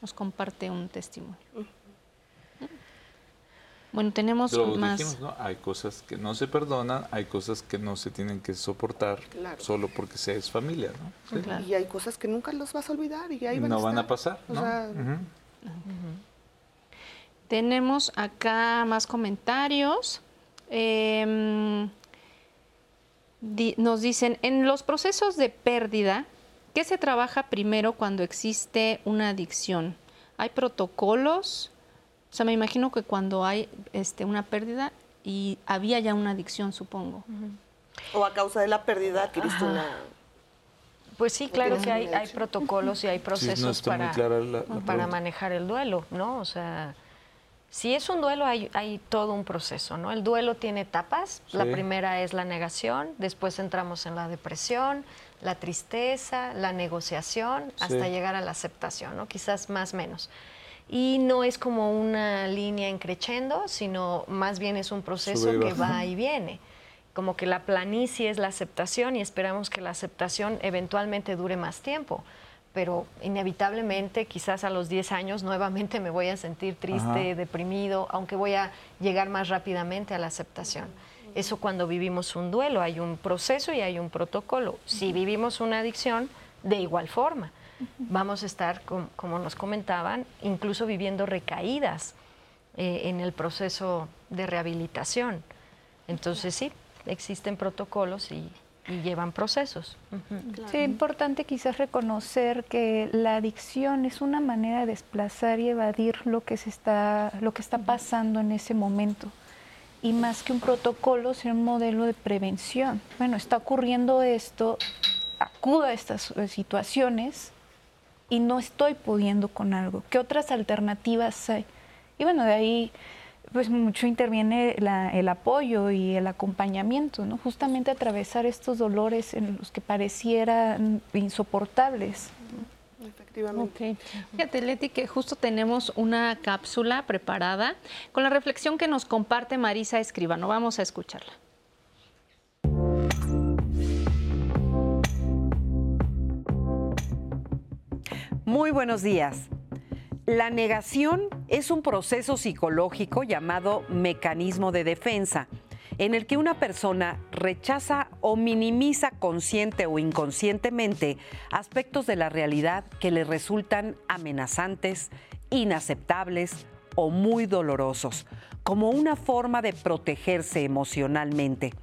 Nos comparte un testimonio. Bueno, tenemos más. Hay cosas que no se perdonan, hay cosas que no se tienen que soportar solo porque se es familia, ¿no? Y hay cosas que nunca los vas a olvidar y ahí van no a van a pasar, ¿no? Tenemos acá más comentarios. Em, nos dicen, en los procesos de pérdida, ¿qué se trabaja primero cuando existe una adicción? ¿Hay protocolos? O sea, me imagino que cuando hay este, una pérdida y había ya una adicción, supongo. O a causa de la pérdida adquiriste una... Pues sí, claro que hay, protocolos y hay procesos para, para manejar el duelo, ¿no? O sea, si es un duelo hay, hay todo un proceso, ¿no? El duelo tiene etapas. La primera es la negación, después entramos en la depresión, la tristeza, la negociación, hasta llegar a la aceptación, ¿no? Quizás más menos y no es como una línea increchendo, sino más bien es un proceso que va y viene. Como que la planicie es la aceptación y esperamos que la aceptación eventualmente dure más tiempo. Pero inevitablemente, quizás a los 10 años, nuevamente me voy a sentir triste, deprimido, aunque voy a llegar más rápidamente a la aceptación. Eso cuando vivimos un duelo, hay un proceso y hay un protocolo. Si vivimos una adicción, de igual forma vamos a estar, como nos comentaban, incluso viviendo recaídas eh, en el proceso de rehabilitación. Entonces sí, existen protocolos y, llevan procesos. Sí, es importante quizás reconocer que la adicción es una manera de desplazar y evadir lo que, se está, lo que está pasando en ese momento. Y más que un protocolo, ser un modelo de prevención. Bueno, está ocurriendo esto, acuda a estas eh, situaciones, y no estoy pudiendo con algo. ¿Qué otras alternativas hay? Y bueno, de ahí pues mucho interviene el apoyo y el acompañamiento, ¿no? Justamente atravesar estos dolores en los que parecieran insoportables. Efectivamente. Fíjate, Leti, que justo tenemos una cápsula preparada con la reflexión que nos comparte Marisa Escribano. Vamos a escucharla. Muy buenos días. La negación es un proceso psicológico llamado mecanismo de defensa, en el que una persona rechaza o minimiza consciente o inconscientemente aspectos de la realidad que le resultan amenazantes, inaceptables o muy dolorosos, como una forma de protegerse emocionalmente.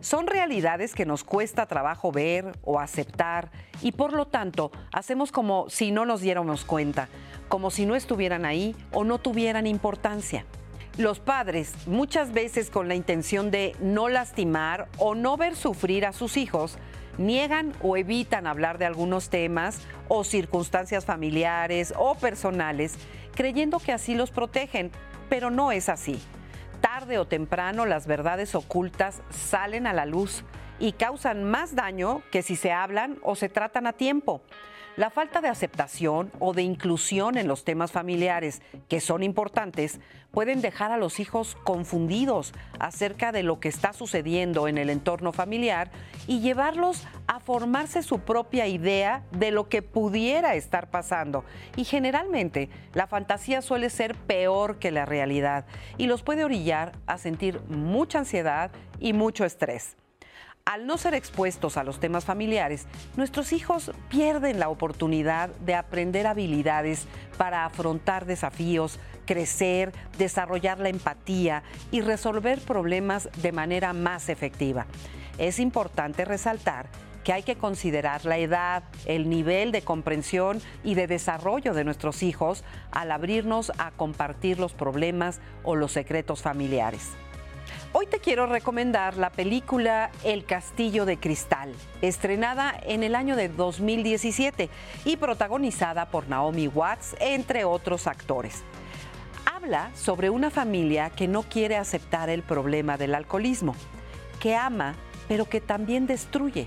Son realidades que nos cuesta trabajo ver o aceptar y por lo tanto hacemos como si no nos diéramos cuenta, como si no estuvieran ahí o no tuvieran importancia. Los padres, muchas veces con la intención de no lastimar o no ver sufrir a sus hijos, niegan o evitan hablar de algunos temas o circunstancias familiares o personales, creyendo que así los protegen, pero no es así tarde o temprano las verdades ocultas salen a la luz y causan más daño que si se hablan o se tratan a tiempo. La falta de aceptación o de inclusión en los temas familiares, que son importantes, pueden dejar a los hijos confundidos acerca de lo que está sucediendo en el entorno familiar y llevarlos a formarse su propia idea de lo que pudiera estar pasando. Y generalmente la fantasía suele ser peor que la realidad y los puede orillar a sentir mucha ansiedad y mucho estrés. Al no ser expuestos a los temas familiares, nuestros hijos pierden la oportunidad de aprender habilidades para afrontar desafíos, crecer, desarrollar la empatía y resolver problemas de manera más efectiva. Es importante resaltar que hay que considerar la edad, el nivel de comprensión y de desarrollo de nuestros hijos al abrirnos a compartir los problemas o los secretos familiares. Hoy te quiero recomendar la película El Castillo de Cristal, estrenada en el año de 2017 y protagonizada por Naomi Watts, entre otros actores. Habla sobre una familia que no quiere aceptar el problema del alcoholismo, que ama pero que también destruye,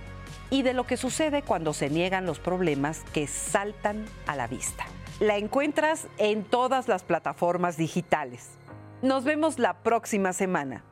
y de lo que sucede cuando se niegan los problemas que saltan a la vista. La encuentras en todas las plataformas digitales. Nos vemos la próxima semana.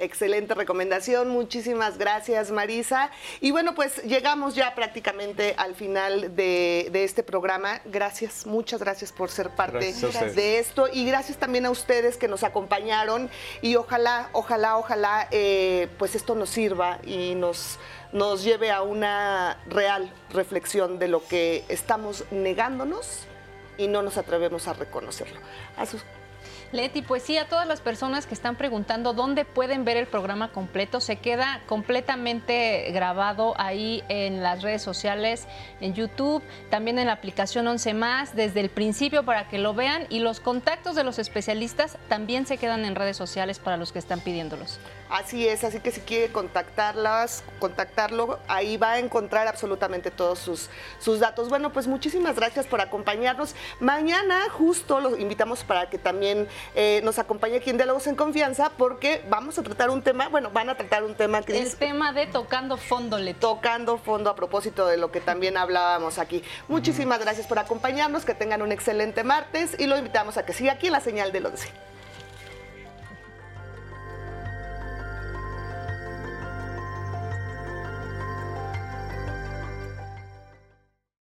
Excelente recomendación, muchísimas gracias Marisa. Y bueno, pues llegamos ya prácticamente al final de, este programa. Gracias, muchas gracias por ser parte de esto y gracias también a ustedes que nos acompañaron y ojalá, ojalá, ojalá, eh, pues esto nos sirva y nos nos lleve a una real reflexión de lo que estamos negándonos y no nos atrevemos a reconocerlo. A sus Leti, pues sí, a todas las personas que están preguntando dónde pueden ver el programa completo, se queda completamente grabado ahí en las redes sociales, en YouTube, también en la aplicación 11 más, desde el principio para que lo vean y los contactos de los especialistas también se quedan en redes sociales para los que están pidiéndolos. Así es, así que si quiere contactarlas, contactarlo, ahí va a encontrar absolutamente todos sus, sus datos. Bueno, pues muchísimas gracias por acompañarnos. Mañana justo los invitamos para que también eh, nos acompañe aquí en Diálogos en Confianza, porque vamos a tratar un tema, bueno, van a tratar un tema que El tema de tocando fondo, le Tocando fondo a propósito de lo que también hablábamos aquí. Muchísimas gracias por acompañarnos, que tengan un excelente martes y lo invitamos a que siga aquí en la señal del 11.